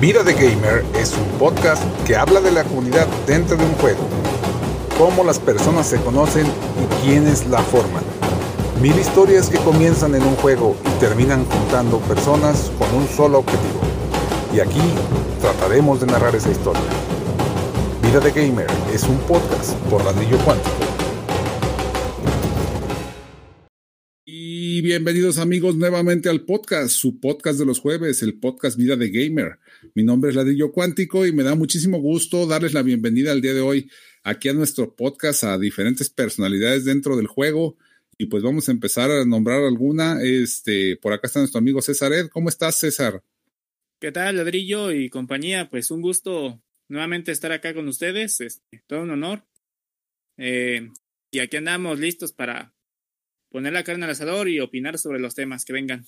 Vida de Gamer es un podcast que habla de la comunidad dentro de un juego, cómo las personas se conocen y quiénes la forman. Mil historias que comienzan en un juego y terminan juntando personas con un solo objetivo. Y aquí trataremos de narrar esa historia. Vida de Gamer es un podcast por Ladrillo Cuántico. Bienvenidos amigos nuevamente al podcast, su podcast de los jueves, el podcast Vida de Gamer. Mi nombre es Ladrillo Cuántico y me da muchísimo gusto darles la bienvenida al día de hoy aquí a nuestro podcast a diferentes personalidades dentro del juego y pues vamos a empezar a nombrar alguna. Este, por acá está nuestro amigo César Ed. ¿Cómo estás, César? ¿Qué tal, Ladrillo y compañía? Pues un gusto nuevamente estar acá con ustedes. Este, todo un honor. Eh, y aquí andamos listos para poner la carne al asador y opinar sobre los temas que vengan.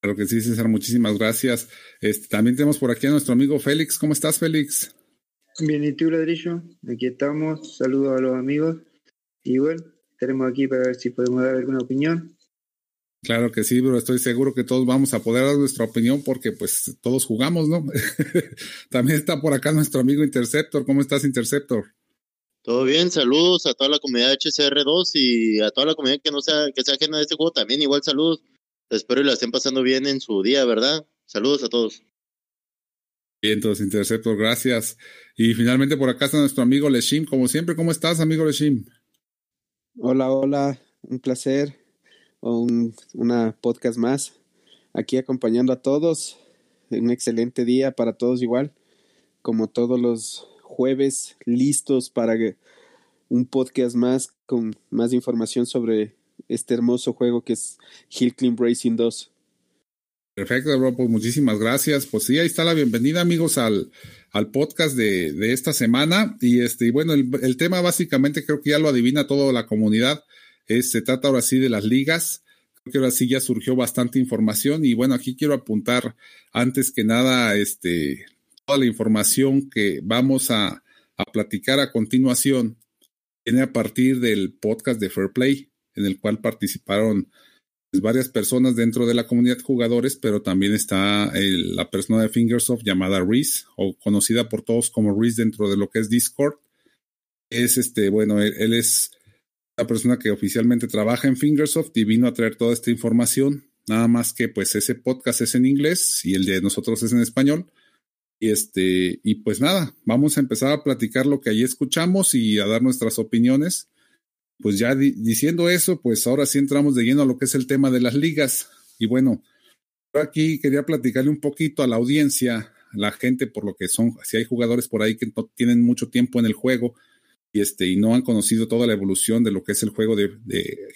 Claro que sí, César, muchísimas gracias. Este, también tenemos por aquí a nuestro amigo Félix. ¿Cómo estás, Félix? Bien, ¿y tú, Ladrillo? Aquí estamos. Saludos a los amigos. Y bueno, estaremos aquí para ver si podemos dar alguna opinión. Claro que sí, pero estoy seguro que todos vamos a poder dar nuestra opinión porque pues todos jugamos, ¿no? También está por acá nuestro amigo Interceptor. ¿Cómo estás, Interceptor? Todo bien, saludos a toda la comunidad HCR2 y a toda la comunidad que no sea, que sea ajena a este juego también, igual saludos. Espero que la estén pasando bien en su día, ¿verdad? Saludos a todos. Bien, entonces, Interceptor, gracias. Y finalmente por acá está nuestro amigo Leshim. Como siempre, ¿cómo estás, amigo Leshim? Hola, hola, un placer, un una podcast más, aquí acompañando a todos, un excelente día para todos igual, como todos los jueves, listos para un podcast más con más información sobre este hermoso juego que es Hill Climb Racing 2. Perfecto, bro, pues muchísimas gracias. Pues sí, ahí está la bienvenida, amigos, al, al podcast de, de esta semana. Y este, y bueno, el, el, tema básicamente creo que ya lo adivina toda la comunidad. Es, se trata ahora sí de las ligas. Creo que ahora sí ya surgió bastante información. Y bueno, aquí quiero apuntar antes que nada, este, toda la información que vamos a, a platicar a continuación. Viene a partir del podcast de Fair Play, en el cual participaron varias personas dentro de la comunidad jugadores, pero también está el, la persona de Fingersoft llamada Reese, o conocida por todos como Reese dentro de lo que es Discord. Es este, bueno, él, él es la persona que oficialmente trabaja en Fingersoft y vino a traer toda esta información. Nada más que pues ese podcast es en inglés y el de nosotros es en español. Y este, y pues nada, vamos a empezar a platicar lo que ahí escuchamos y a dar nuestras opiniones pues ya di diciendo eso, pues ahora sí entramos de lleno a lo que es el tema de las ligas. Y bueno, aquí quería platicarle un poquito a la audiencia, a la gente, por lo que son, si hay jugadores por ahí que no tienen mucho tiempo en el juego y, este, y no han conocido toda la evolución de lo que es el juego de,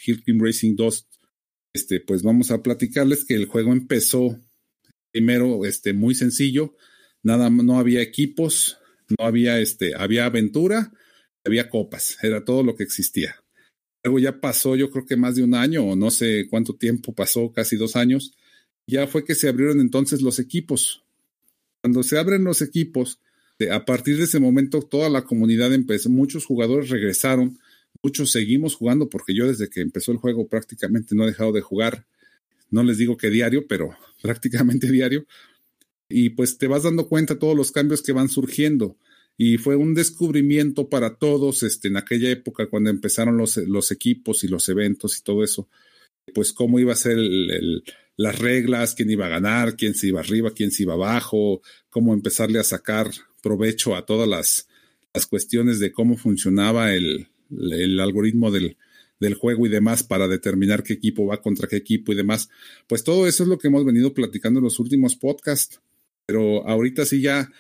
Hill Climb Racing 2, este, pues vamos a platicarles que el juego empezó primero este, muy sencillo, nada, no había equipos, no había, este, había aventura, había copas, era todo lo que existía. Luego ya pasó, yo creo que más de un año o no sé cuánto tiempo pasó, casi dos años, ya fue que se abrieron entonces los equipos. Cuando se abren los equipos, a partir de ese momento toda la comunidad empezó, muchos jugadores regresaron, muchos seguimos jugando porque yo desde que empezó el juego prácticamente no he dejado de jugar, no les digo que diario, pero prácticamente diario, y pues te vas dando cuenta todos los cambios que van surgiendo y fue un descubrimiento para todos este, en aquella época cuando empezaron los, los equipos y los eventos y todo eso, pues cómo iba a ser el, las reglas, quién iba a ganar, quién se iba arriba, quién se iba abajo, cómo empezarle a sacar provecho a todas las, las cuestiones de cómo funcionaba el, el algoritmo del, del juego y demás para determinar qué equipo va contra qué equipo y demás. Pues todo eso es lo que hemos venido platicando en los últimos podcasts, pero ahorita sí ya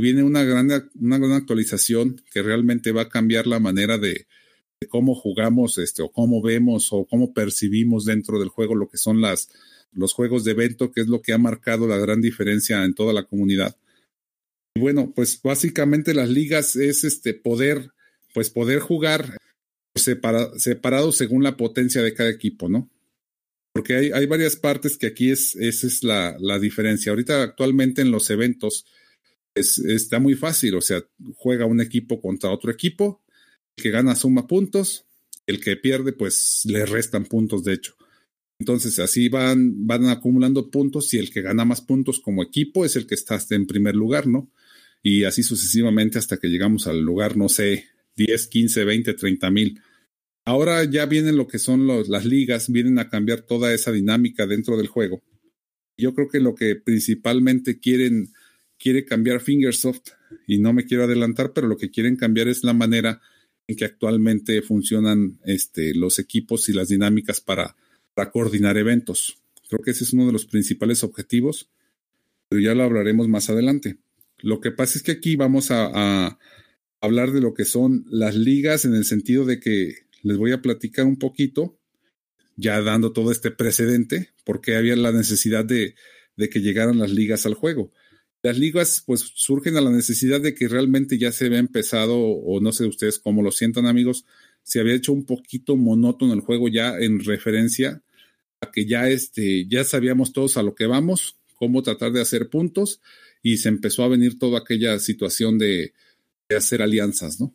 viene una gran, una gran actualización que realmente va a cambiar la manera de, cómo jugamos este, o cómo vemos o cómo percibimos dentro del juego lo que son las, los juegos de evento, que es lo que ha marcado la gran diferencia en toda la comunidad. Y bueno, pues básicamente las ligas es este poder, pues poder jugar separa, separado según la potencia de cada equipo, ¿no? Porque hay, hay varias partes que aquí es, esa es la, la diferencia. Ahorita actualmente en los eventos, es, está muy fácil, o sea, juega un equipo contra otro equipo, el que gana suma puntos, el que pierde pues le restan puntos de hecho. Entonces así van, van acumulando puntos y el que gana más puntos como equipo es el que está en primer lugar, ¿no? Y así sucesivamente hasta que llegamos al lugar, no sé, 10, 15, 20, 30 mil. Ahora ya vienen lo que son las ligas, vienen a cambiar toda esa dinámica dentro del juego. Yo creo que lo que principalmente quieren, quiere cambiar Fingersoft, y no me quiero adelantar, pero lo que quieren cambiar es la manera en que actualmente funcionan este, los equipos y las dinámicas para, coordinar eventos. Creo que ese es uno de los principales objetivos, pero ya lo hablaremos más adelante. Lo que pasa es que aquí vamos a, hablar de lo que son las ligas en el sentido de que les voy a platicar un poquito, ya dando todo este precedente, porque había la necesidad de que llegaran las ligas al juego. Las ligas pues surgen a la necesidad de que realmente ya se había empezado, o no sé ustedes cómo lo sientan amigos, se había hecho un poquito monótono el juego ya en referencia a que ya, este, ya sabíamos todos a lo que vamos, cómo tratar de hacer puntos, y se empezó a venir toda aquella situación de, de hacer alianzas, ¿no?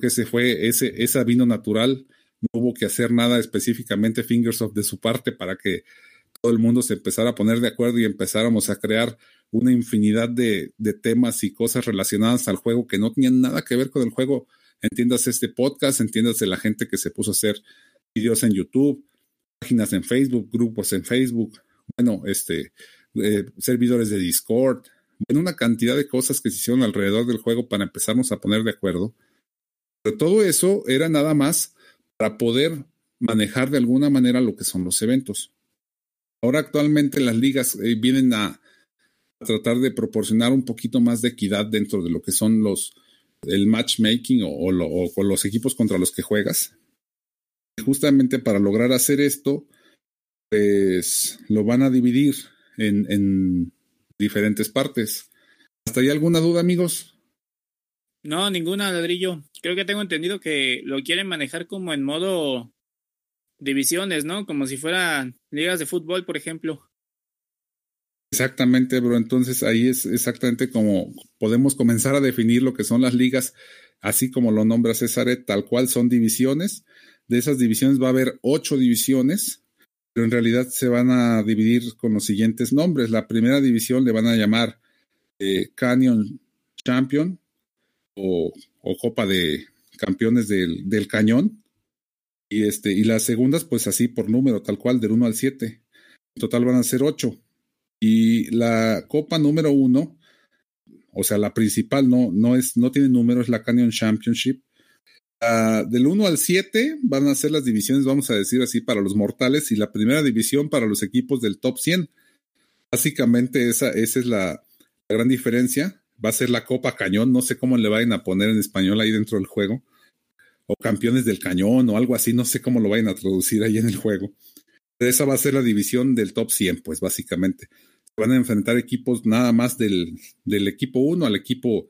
que se fue ese, esa vino natural, no hubo que hacer nada específicamente Fingersoft de su parte para que todo el mundo se empezara a poner de acuerdo y empezáramos a crear una infinidad de, temas y cosas relacionadas al juego que no tenían nada que ver con el juego. Entiendas este podcast, entiendas de la gente que se puso a hacer videos en YouTube, páginas en Facebook, grupos en Facebook, bueno, este, eh, servidores de Discord, bueno, una cantidad de cosas que se hicieron alrededor del juego para empezarnos a poner de acuerdo. Pero todo eso era nada más para poder manejar de alguna manera lo que son los eventos. Ahora actualmente las ligas eh, vienen a, tratar de proporcionar un poquito más de equidad dentro de lo que son los el matchmaking o, o, lo, los equipos contra los que juegas. Justamente para lograr hacer esto, pues lo van a dividir en diferentes partes. ¿Hasta ahí alguna duda, amigos? No, ninguna, ladrillo. Creo que tengo entendido que lo quieren manejar como en modo divisiones, ¿no? Como si fueran ligas de fútbol, por ejemplo. Exactamente, bro. Entonces ahí es exactamente como podemos comenzar a definir lo que son las ligas, así como lo nombra César, tal cual son divisiones. De esas divisiones va a haber ocho divisiones, pero en realidad se van a dividir con los siguientes nombres. La primera división le van a llamar eh, Canyon Champion, o, o Copa de Campeones del, del, Cañón. Y, este, y las segundas, pues así por número, tal cual, del 1 al 7. En total van a ser 8. Y la Copa número 1, o sea, la principal no, no, es, no tiene número, es la Canyon Championship. Del 1 al 7 van a ser las divisiones, vamos a decir así, para los mortales y la primera división para los equipos del top 100. Básicamente esa, esa es la, la gran diferencia va a ser la Copa Cañón, no sé cómo le vayan a poner en español ahí dentro del juego, o Campeones del Cañón o algo así, no sé cómo lo vayan a traducir ahí en el juego. Esa va a ser la división del top 100, pues básicamente. Van a enfrentar equipos nada más del, del equipo 1 al equipo,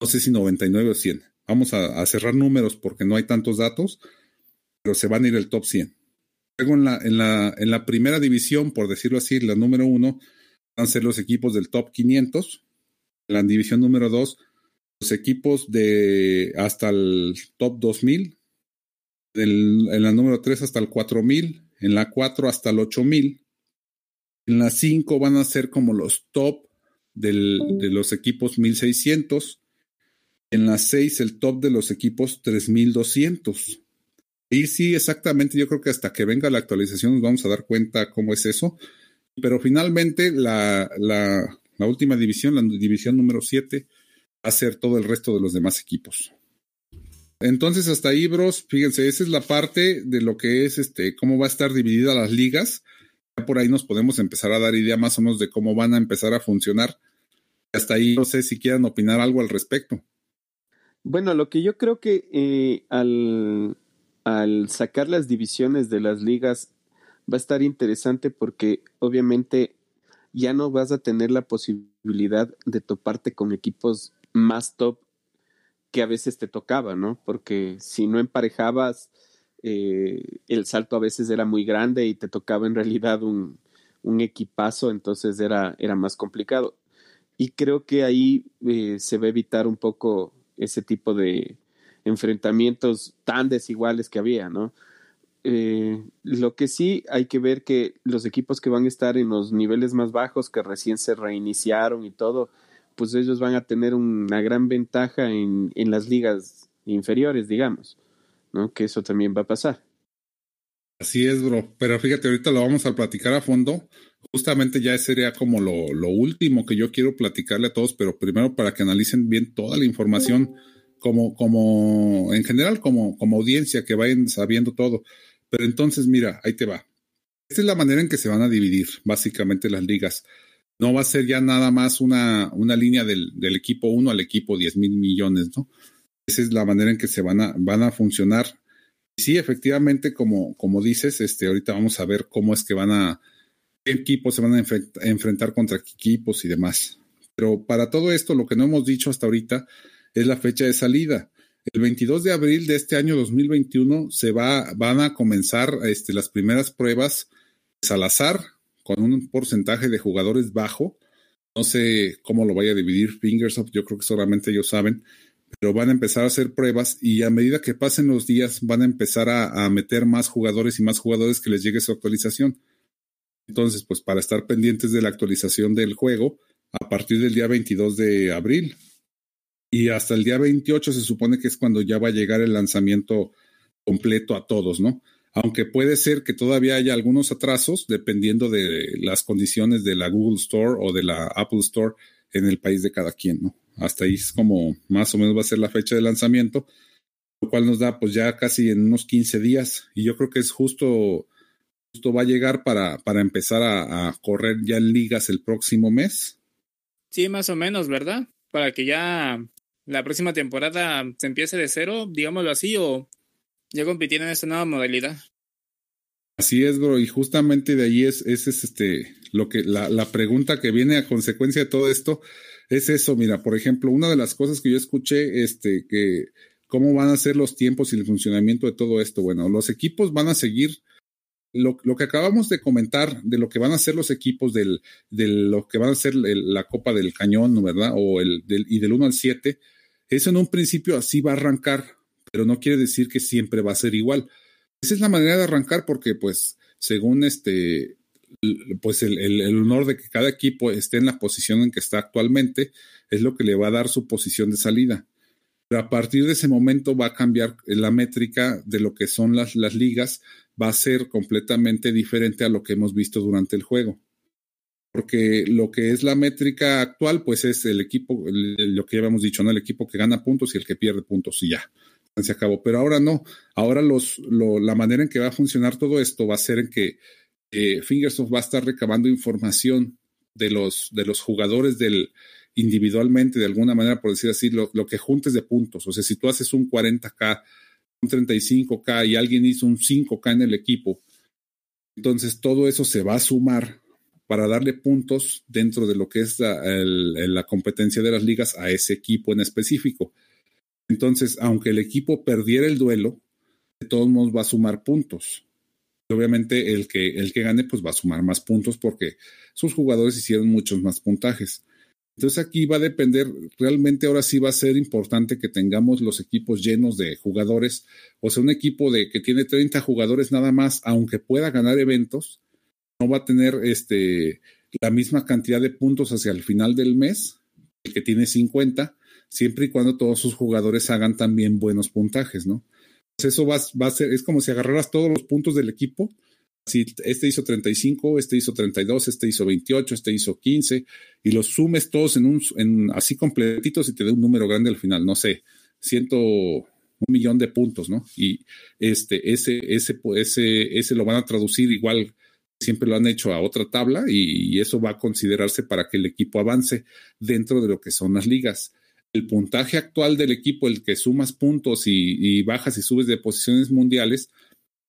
no sé si 99 o 100. Vamos a, a, cerrar números porque no hay tantos datos, pero se van a ir el top 100. Luego en la, en la, en la primera división, por decirlo así, la número 1, van a ser los equipos del top 500, en la división número 2, los equipos de hasta el top 2000, del, en la número 3 hasta el 4000, en la 4 hasta el 8000, en la 5 van a ser como los top del, de los equipos 1600, en la 6 el top de los equipos 3200. Y sí, exactamente, yo creo que hasta que venga la actualización nos vamos a dar cuenta cómo es eso. Pero finalmente la, la, la última división, la división número 7, ser todo el resto de los demás equipos. Entonces, hasta ahí, bros, fíjense, esa es la parte de lo que es este, cómo va a estar dividida las ligas. Ya por ahí nos podemos empezar a dar idea más o menos de cómo van a empezar a funcionar. Hasta ahí no sé si quieran opinar algo al respecto. Bueno, lo que yo creo que eh, al sacar las divisiones de las ligas va a estar interesante porque obviamente ya no vas a tener la posibilidad de toparte con equipos más top que a veces te tocaba, ¿no? Porque si no emparejabas, eh, el salto a veces era muy grande y te tocaba en realidad un, un equipazo, entonces era, era más complicado. Y creo que ahí eh, se va a evitar un poco ese tipo de enfrentamientos tan desiguales que había, ¿no? Eh, lo que sí hay que ver que los equipos que van a estar en los niveles más bajos, que recién se reiniciaron y todo, pues ellos van a tener una gran ventaja en, en las ligas inferiores, digamos, ¿no? Que eso también va a pasar. Así es, bro. Pero fíjate, ahorita lo vamos a platicar a fondo. Justamente ya sería como lo, lo último que yo quiero platicarle a todos, pero primero para que analicen bien toda la información, como, como en general, como, como audiencia, que vayan sabiendo todo. Pero entonces, mira, ahí te va. Esta es la manera en que se van a dividir básicamente las ligas. No va a ser ya nada más una, una línea del, del equipo 1 al equipo 10 mil millones, ¿no? Esa es la manera en que se van a, van a funcionar. Sí, efectivamente, como, como dices, este, ahorita vamos a ver cómo es que van a, qué equipos se van a enfrentar contra qué equipos y demás. Pero para todo esto, lo que no hemos dicho hasta ahorita es la fecha de salida. El 22 de abril de este año 2021 se va, van a comenzar este, las primeras pruebas Salazar con un porcentaje de jugadores bajo. No sé cómo lo vaya a dividir Fingersoft, yo creo que solamente ellos saben, pero van a empezar a hacer pruebas y a medida que pasen los días van a empezar a, meter más jugadores y más jugadores que les llegue su actualización. Entonces, pues para estar pendientes de la actualización del juego a partir del día 22 de abril, y hasta el día 28 se supone que es cuando ya va a llegar el lanzamiento completo a todos, ¿no? Aunque puede ser que todavía haya algunos atrasos dependiendo de las condiciones de la Google Store o de la Apple Store en el país de cada quien, ¿no? Hasta ahí es como más o menos va a ser la fecha de lanzamiento, lo cual nos da pues ya casi en unos 15 días y yo creo que es justo, justo va a llegar para, para empezar a, a correr ya en ligas el próximo mes. Sí, más o menos, ¿verdad? Para que ya la próxima temporada se empiece de cero, digámoslo así, o ya compitiendo en esta nueva modalidad. Así es, bro, y justamente de ahí es, es, este, lo que, la, la pregunta que viene a consecuencia de todo esto es eso, mira, por ejemplo, una de las cosas que yo escuché, este, que cómo van a ser los tiempos y el funcionamiento de todo esto. Bueno, los equipos van a seguir lo, lo, que acabamos de comentar de lo que van a ser los equipos del, de lo que van a ser el, la Copa del Cañón, ¿verdad? O el del, y del 1 al 7, eso en un principio así va a arrancar, pero no quiere decir que siempre va a ser igual. Esa es la manera de arrancar porque, pues, según este, pues el, honor de que cada equipo esté en la posición en que está actualmente, es lo que le va a dar su posición de salida. Pero a partir de ese momento va a cambiar la métrica de lo que son las, las ligas, va a ser completamente diferente a lo que hemos visto durante el juego porque lo que es la métrica actual, pues es el equipo, lo que ya habíamos dicho, ¿no? El equipo que gana puntos y el que pierde puntos y ya, se acabó. Pero ahora no, ahora los, lo, la manera en que va a funcionar todo esto va a ser en que eh, Fingersoft va a estar recabando información de los, de los jugadores del individualmente, de alguna manera, por decir así, lo, que juntes de puntos. O sea, si tú haces un 40K, un 35K y alguien hizo un 5K en el equipo, entonces todo eso se va a sumar para darle puntos dentro de lo que es la, el, la, competencia de las ligas a ese equipo en específico. Entonces, aunque el equipo perdiera el duelo, de todos modos va a sumar puntos. Y obviamente el que, el que gane pues va a sumar más puntos porque sus jugadores hicieron muchos más puntajes. Entonces aquí va a depender, realmente ahora sí va a ser importante que tengamos los equipos llenos de jugadores, o sea, un equipo de que tiene 30 jugadores nada más, aunque pueda ganar eventos, no va a tener este, la misma cantidad de puntos hacia el final del mes, el que tiene 50, siempre y cuando todos sus jugadores hagan también buenos puntajes, ¿no? Pues eso va, va, a ser, es como si agarraras todos los puntos del equipo. Si este hizo 35, este hizo 32, este hizo 28, este hizo 15, y los sumes todos en un, en, así completitos y te dé un número grande al final, no sé, ciento, un millón de puntos, ¿no? Y este, ese, ese, ese, ese lo van a traducir igual siempre lo han hecho a otra tabla y, eso va a considerarse para que el equipo avance dentro de lo que son las ligas. El puntaje actual del equipo, el que sumas puntos y, y bajas y subes de posiciones mundiales,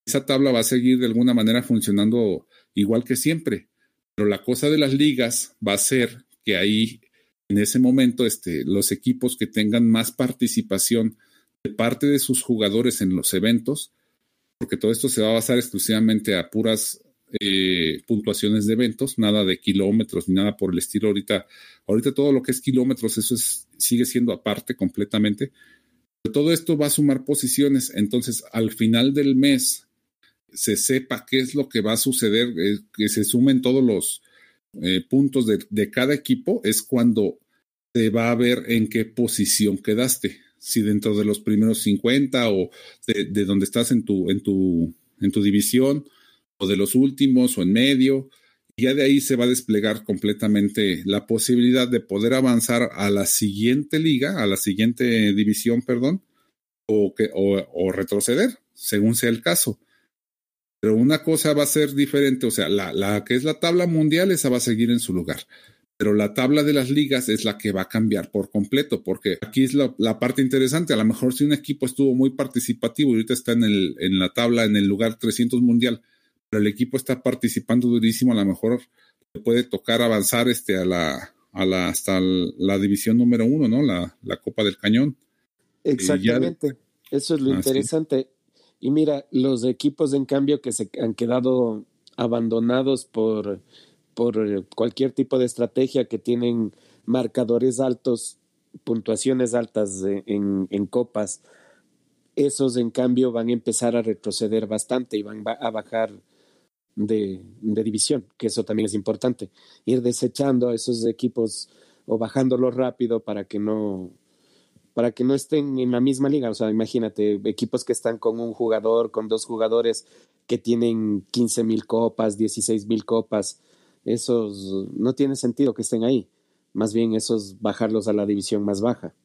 esa tabla va a seguir de alguna manera funcionando igual que siempre. Pero la cosa de las ligas va a ser que ahí, en ese momento, este, los equipos que tengan más participación de parte de sus jugadores en los eventos, porque todo esto se va a basar exclusivamente a puras eh, puntuaciones de eventos, nada de kilómetros ni nada por el estilo. Ahorita, ahorita todo lo que es kilómetros, eso es, sigue siendo aparte completamente. Todo esto va a sumar posiciones. Entonces, al final del mes, se sepa qué es lo que va a suceder, eh, que se sumen todos los eh, puntos de, de, cada equipo, es cuando se va a ver en qué posición quedaste. Si dentro de los primeros 50 o de, de donde estás en tu, en, tu, en tu división, o de los últimos o en medio. Y ya de ahí se va a desplegar completamente la posibilidad de poder avanzar a la siguiente liga, a la siguiente división, perdón, o, que, o, o retroceder, según sea el caso. Pero una cosa va a ser diferente, o sea, la, la, que es la tabla mundial, esa va a seguir en su lugar. Pero la tabla de las ligas es la que va a cambiar por completo, porque aquí es la, la parte interesante. A lo mejor si un equipo estuvo muy participativo y ahorita está en, el, en la tabla, en el lugar 300 mundial, pero el equipo está participando durísimo, a lo mejor le puede tocar avanzar este a la, a la hasta la división número uno, ¿no? La, la Copa del Cañón. Exactamente. Eso es lo ah, interesante. Sí. Y mira, los equipos en cambio que se han quedado abandonados por, por cualquier tipo de estrategia que tienen marcadores altos, puntuaciones altas en, en copas, esos en cambio van a empezar a retroceder bastante y van a bajar de, división, que eso también es importante. Ir desechando a esos equipos o bajándolos rápido para que no para que no estén en la misma liga. O sea, imagínate, equipos que están con un jugador, con dos jugadores que tienen 15 mil copas, 16 mil copas, esos no tiene sentido que estén ahí. Más bien esos bajarlos a la división más baja.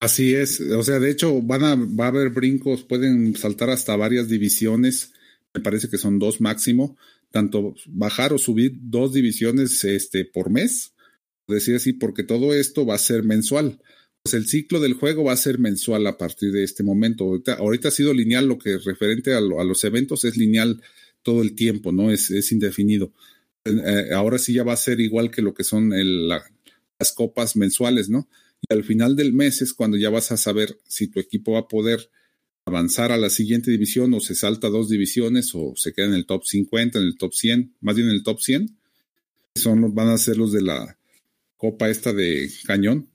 Así es, o sea, de hecho van a, va a haber brincos, pueden saltar hasta varias divisiones, me parece que son dos máximo, tanto bajar o subir dos divisiones este, por mes, decir así, porque todo esto va a ser mensual pues el ciclo del juego va a ser mensual a partir de este momento. Ahorita, ha sido lineal, lo que referente a, lo, a, los eventos es lineal todo el tiempo, ¿no? Es, es indefinido. Eh, ahora sí ya va a ser igual que lo que son las copas mensuales, ¿no? Y al final del mes es cuando ya vas a saber si tu equipo va a poder avanzar a la siguiente división o se salta dos divisiones o se queda en el top 50, en el top 100, más bien en el top 100. Son, van a ser los de la copa esta de cañón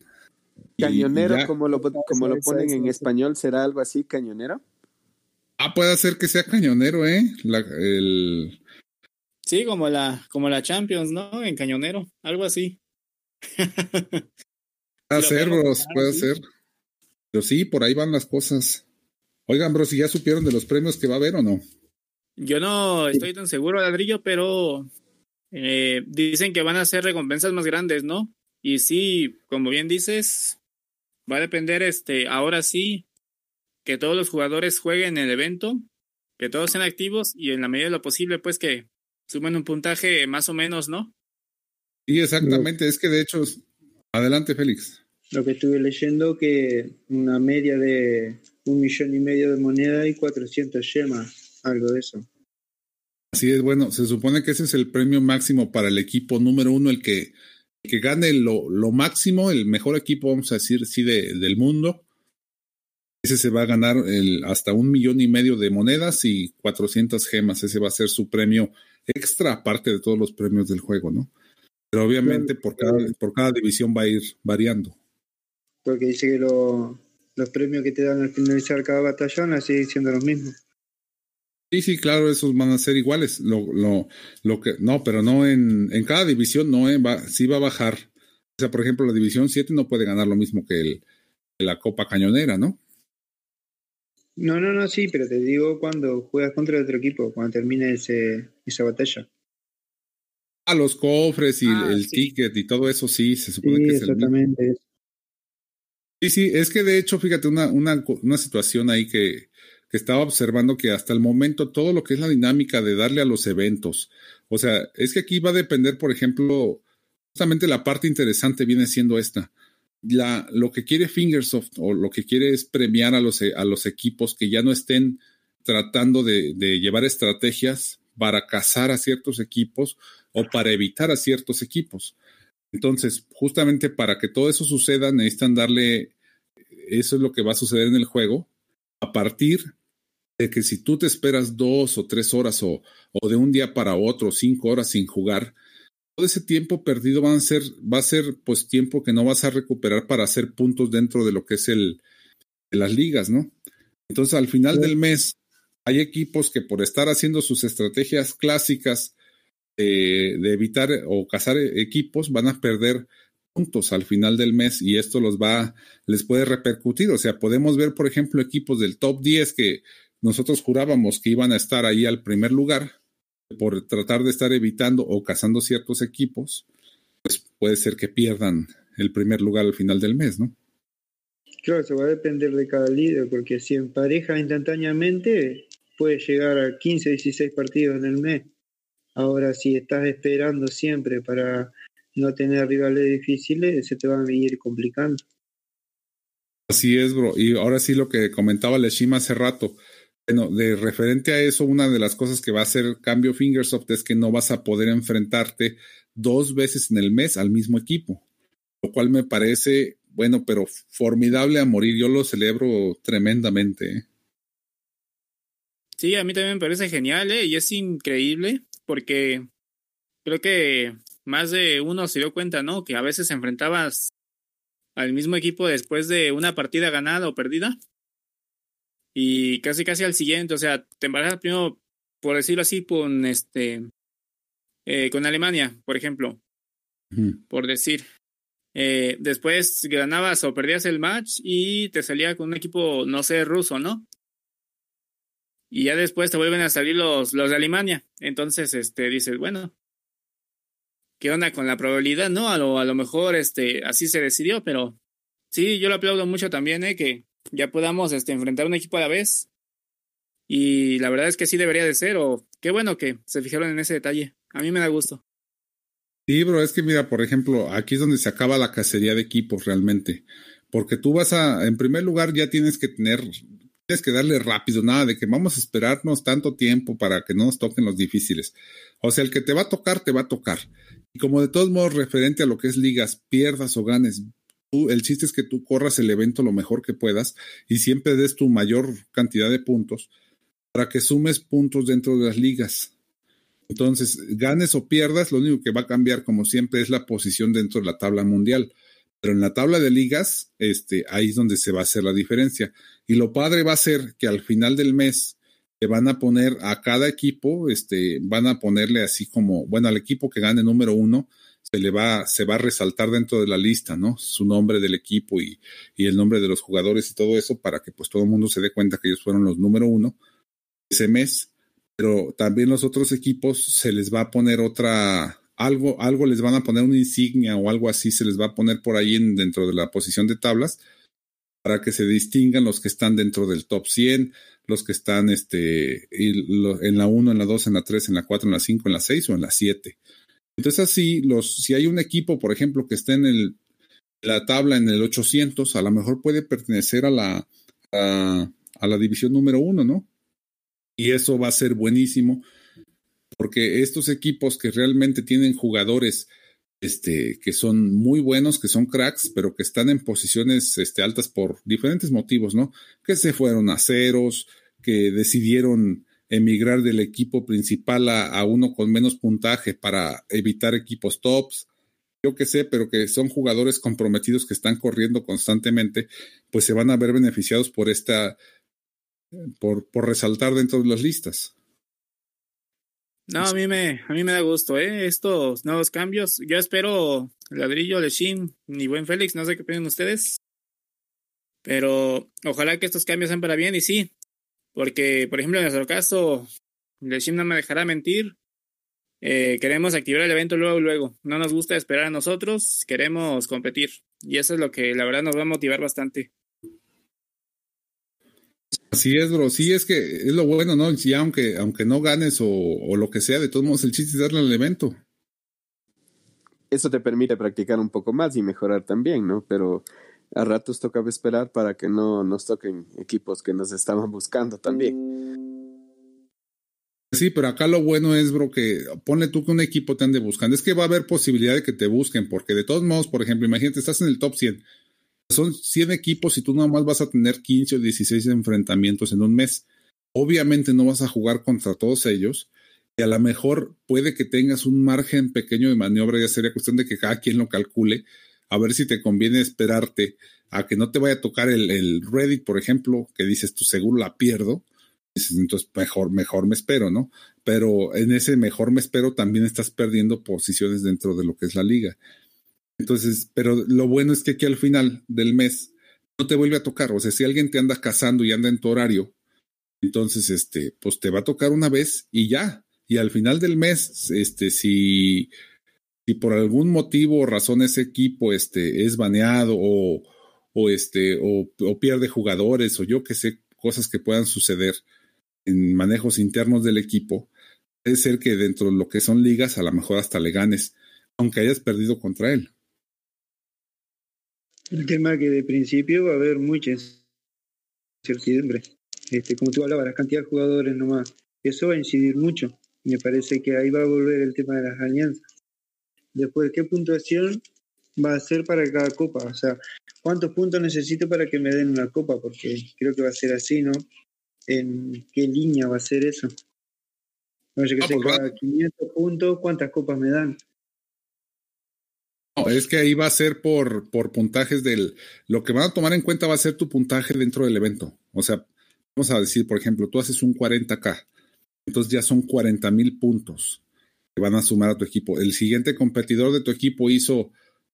Cañonero, ya, como lo, como lo ponen en español, ¿será algo así, cañonero? Ah, puede ser que sea cañonero, ¿eh? La, el... Sí, como la, como la Champions, ¿no? En cañonero, algo así. puede ser, puede ¿sí? ser. Pero sí, por ahí van las cosas. Oigan, bros, ¿y ya supieron de los premios que va a haber o no? Yo no estoy tan seguro, ladrillo, pero eh, dicen que van a ser recompensas más grandes, ¿no? Y sí, como bien dices, va a depender, este, ahora sí, que todos los jugadores jueguen el evento, que todos sean activos y en la medida de lo posible, pues que sumen un puntaje más o menos, ¿no? Sí, exactamente. Es que de hecho, adelante, Félix. Lo que estuve leyendo, que una media de un millón y medio de moneda y 400 yemas, algo de eso. Así es, bueno, se supone que ese es el premio máximo para el equipo número uno, el que que gane lo, lo, máximo, el mejor equipo, vamos a decir, sí, de, del mundo. Ese se va a ganar el, hasta un millón y medio de monedas y 400 gemas. Ese va a ser su premio extra, aparte de todos los premios del juego, ¿no? Pero obviamente por cada, por cada división va a ir variando. Porque dice que lo, los premios que te dan al finalizar cada batallón así siendo los mismos. Sí, sí, claro, esos van a ser iguales. Lo, lo, lo que, no, pero no en, en cada división, no, eh, va, sí va a bajar. O sea, por ejemplo, la división 7 no puede ganar lo mismo que, el, que la Copa Cañonera, ¿no? No, no, no, sí, pero te digo cuando juegas contra otro equipo, cuando termine ese, esa batalla. Ah, los cofres y ah, el sí. ticket y todo eso, sí, se supone sí, que es exactamente. el mismo. Sí, sí, es que de hecho, fíjate, una, una, una situación ahí que, que estaba observando que hasta el momento todo lo que es la dinámica de darle a los eventos, o sea, es que aquí va a depender, por ejemplo, justamente la parte interesante viene siendo esta. La, lo que quiere Fingersoft o lo que quiere es premiar a los, a los equipos que ya no estén tratando de, de llevar estrategias para cazar a ciertos equipos o para evitar a ciertos equipos. Entonces, justamente para que todo eso suceda, necesitan darle, eso es lo que va a suceder en el juego, a partir de que si tú te esperas dos o tres horas o, o de un día para otro, cinco horas sin jugar, todo ese tiempo perdido van a ser, va a ser pues tiempo que no vas a recuperar para hacer puntos dentro de lo que es el, de las ligas, ¿no? Entonces al final sí. del mes hay equipos que por estar haciendo sus estrategias clásicas eh, de evitar o cazar equipos van a perder puntos al final del mes y esto los va, les puede repercutir. O sea, podemos ver, por ejemplo, equipos del top 10 que nosotros jurábamos que iban a estar ahí al primer lugar por tratar de estar evitando o cazando ciertos equipos, pues puede ser que pierdan el primer lugar al final del mes, ¿no? Claro, eso va a depender de cada líder, porque si empareja instantáneamente, puede llegar a 15, 16 partidos en el mes. Ahora, si estás esperando siempre para no tener rivales difíciles, se te va a ir complicando. Así es, bro. Y ahora sí lo que comentaba Leshima hace rato. Bueno, de referente a eso, una de las cosas que va a hacer cambio Fingersoft es que no vas a poder enfrentarte dos veces en el mes al mismo equipo, lo cual me parece, bueno, pero formidable a morir. Yo lo celebro tremendamente. ¿eh? Sí, a mí también me parece genial, ¿eh? Y es increíble porque creo que más de uno se dio cuenta, ¿no? Que a veces enfrentabas al mismo equipo después de una partida ganada o perdida. Y casi casi al siguiente, o sea, te embarazas primero, por decirlo así, con este eh, con Alemania, por ejemplo. Por decir. Eh, después ganabas o perdías el match y te salía con un equipo, no sé, ruso, ¿no? Y ya después te vuelven a salir los, los de Alemania. Entonces, este, dices, bueno, ¿qué onda con la probabilidad? No, a lo, a lo mejor este, así se decidió, pero sí, yo lo aplaudo mucho también, ¿eh? que ya podamos este, enfrentar un equipo a la vez. Y la verdad es que sí debería de ser, o qué bueno que se fijaron en ese detalle. A mí me da gusto. Sí, bro, es que mira, por ejemplo, aquí es donde se acaba la cacería de equipos realmente. Porque tú vas a, en primer lugar, ya tienes que tener tienes que darle rápido, nada de que vamos a esperarnos tanto tiempo para que no nos toquen los difíciles. O sea, el que te va a tocar, te va a tocar. Y como de todos modos, referente a lo que es ligas, pierdas o ganes, tú, el chiste es que tú corras el evento lo mejor que puedas y siempre des tu mayor cantidad de puntos para que sumes puntos dentro de las ligas. Entonces, ganes o pierdas, lo único que va a cambiar, como siempre, es la posición dentro de la tabla mundial. Pero en la tabla de ligas, este, ahí es donde se va a hacer la diferencia. Y lo padre va a ser que al final del mes le van a poner a cada equipo, este, van a ponerle así como, bueno, al equipo que gane número uno, se le va, se va a resaltar dentro de la lista, ¿no? Su nombre del equipo y, y el nombre de los jugadores y todo eso para que pues todo el mundo se dé cuenta que ellos fueron los número uno ese mes. Pero también los otros equipos se les va a poner otra, algo, algo les van a poner una insignia o algo así, se les va a poner por ahí en, dentro de la posición de tablas para que se distingan los que están dentro del top 100, los que están este, en la 1, en la 2, en la 3, en la 4, en la 5, en la 6 o en la 7. Entonces así, los, si hay un equipo, por ejemplo, que esté en el, la tabla en el 800, a lo mejor puede pertenecer a la, a, a la división número 1, ¿no? Y eso va a ser buenísimo porque estos equipos que realmente tienen jugadores este, que son muy buenos, que son cracks, pero que están en posiciones este, altas por diferentes motivos, ¿no? Que se fueron a ceros, que decidieron emigrar del equipo principal a, uno con menos puntaje para evitar equipos tops, yo que sé, pero que son jugadores comprometidos que están corriendo constantemente, pues se van a ver beneficiados por esta, por, por resaltar dentro de las listas. No, a mí me, a mí me da gusto, ¿eh? Estos nuevos cambios. Yo espero Ladrillo, Lechín, ni buen Félix, no sé qué piensan ustedes. Pero ojalá que estos cambios sean para bien y sí. Porque, por ejemplo, en nuestro caso, Lechín no me dejará mentir. Eh, queremos activar el evento luego, luego. No nos gusta esperar a nosotros, queremos competir. Y eso es lo que la verdad nos va a motivar bastante. Así es, bro. Sí, es que es lo bueno, ¿no? Ya aunque, aunque no ganes o, o lo que sea, de todos modos el chiste es darle al evento. Eso te permite practicar un poco más y mejorar también, ¿no? Pero a ratos tocaba esperar para que no nos toquen equipos que nos estaban buscando también. Sí, pero acá lo bueno es, bro, que ponle tú que un equipo te ande buscando. Es que va a haber posibilidad de que te busquen, porque de todos modos, por ejemplo, imagínate, estás en el top 100 son 100 equipos y tú nada más vas a tener 15 o 16 enfrentamientos en un mes. Obviamente no vas a jugar contra todos ellos y a lo mejor puede que tengas un margen pequeño de maniobra, ya sería cuestión de que cada quien lo calcule, a ver si te conviene esperarte a que no te vaya a tocar el, el Reddit, por ejemplo, que dices tú seguro la pierdo, Entonces, mejor, mejor me espero, ¿no? Pero en ese mejor me espero también estás perdiendo posiciones dentro de lo que es la liga. Entonces, pero lo bueno es que aquí al final del mes no te vuelve a tocar. O sea, si alguien te anda cazando y anda en tu horario, entonces, este, pues te va a tocar una vez y ya. Y al final del mes, este, si, si por algún motivo o razón ese equipo, este, es baneado o, o este, o, o pierde jugadores o yo que sé, cosas que puedan suceder en manejos internos del equipo, puede ser que dentro de lo que son ligas a lo mejor hasta le ganes, aunque hayas perdido contra él. El tema que de principio va a haber mucha incertidumbre. Este, como tú hablabas, la cantidad de jugadores nomás, eso va a incidir mucho. Me parece que ahí va a volver el tema de las alianzas. Después, ¿qué puntuación va a ser para cada copa? O sea, ¿cuántos puntos necesito para que me den una copa? Porque creo que va a ser así, ¿no? ¿En qué línea va a ser eso? No que Ah, cada 500 puntos, ¿cuántas copas me dan? No, es que ahí va a ser por, por puntajes del. Lo que van a tomar en cuenta va a ser tu puntaje dentro del evento. O sea, vamos a decir, por ejemplo, tú haces un 40K, entonces ya son 40 mil puntos que van a sumar a tu equipo. El siguiente competidor de tu equipo hizo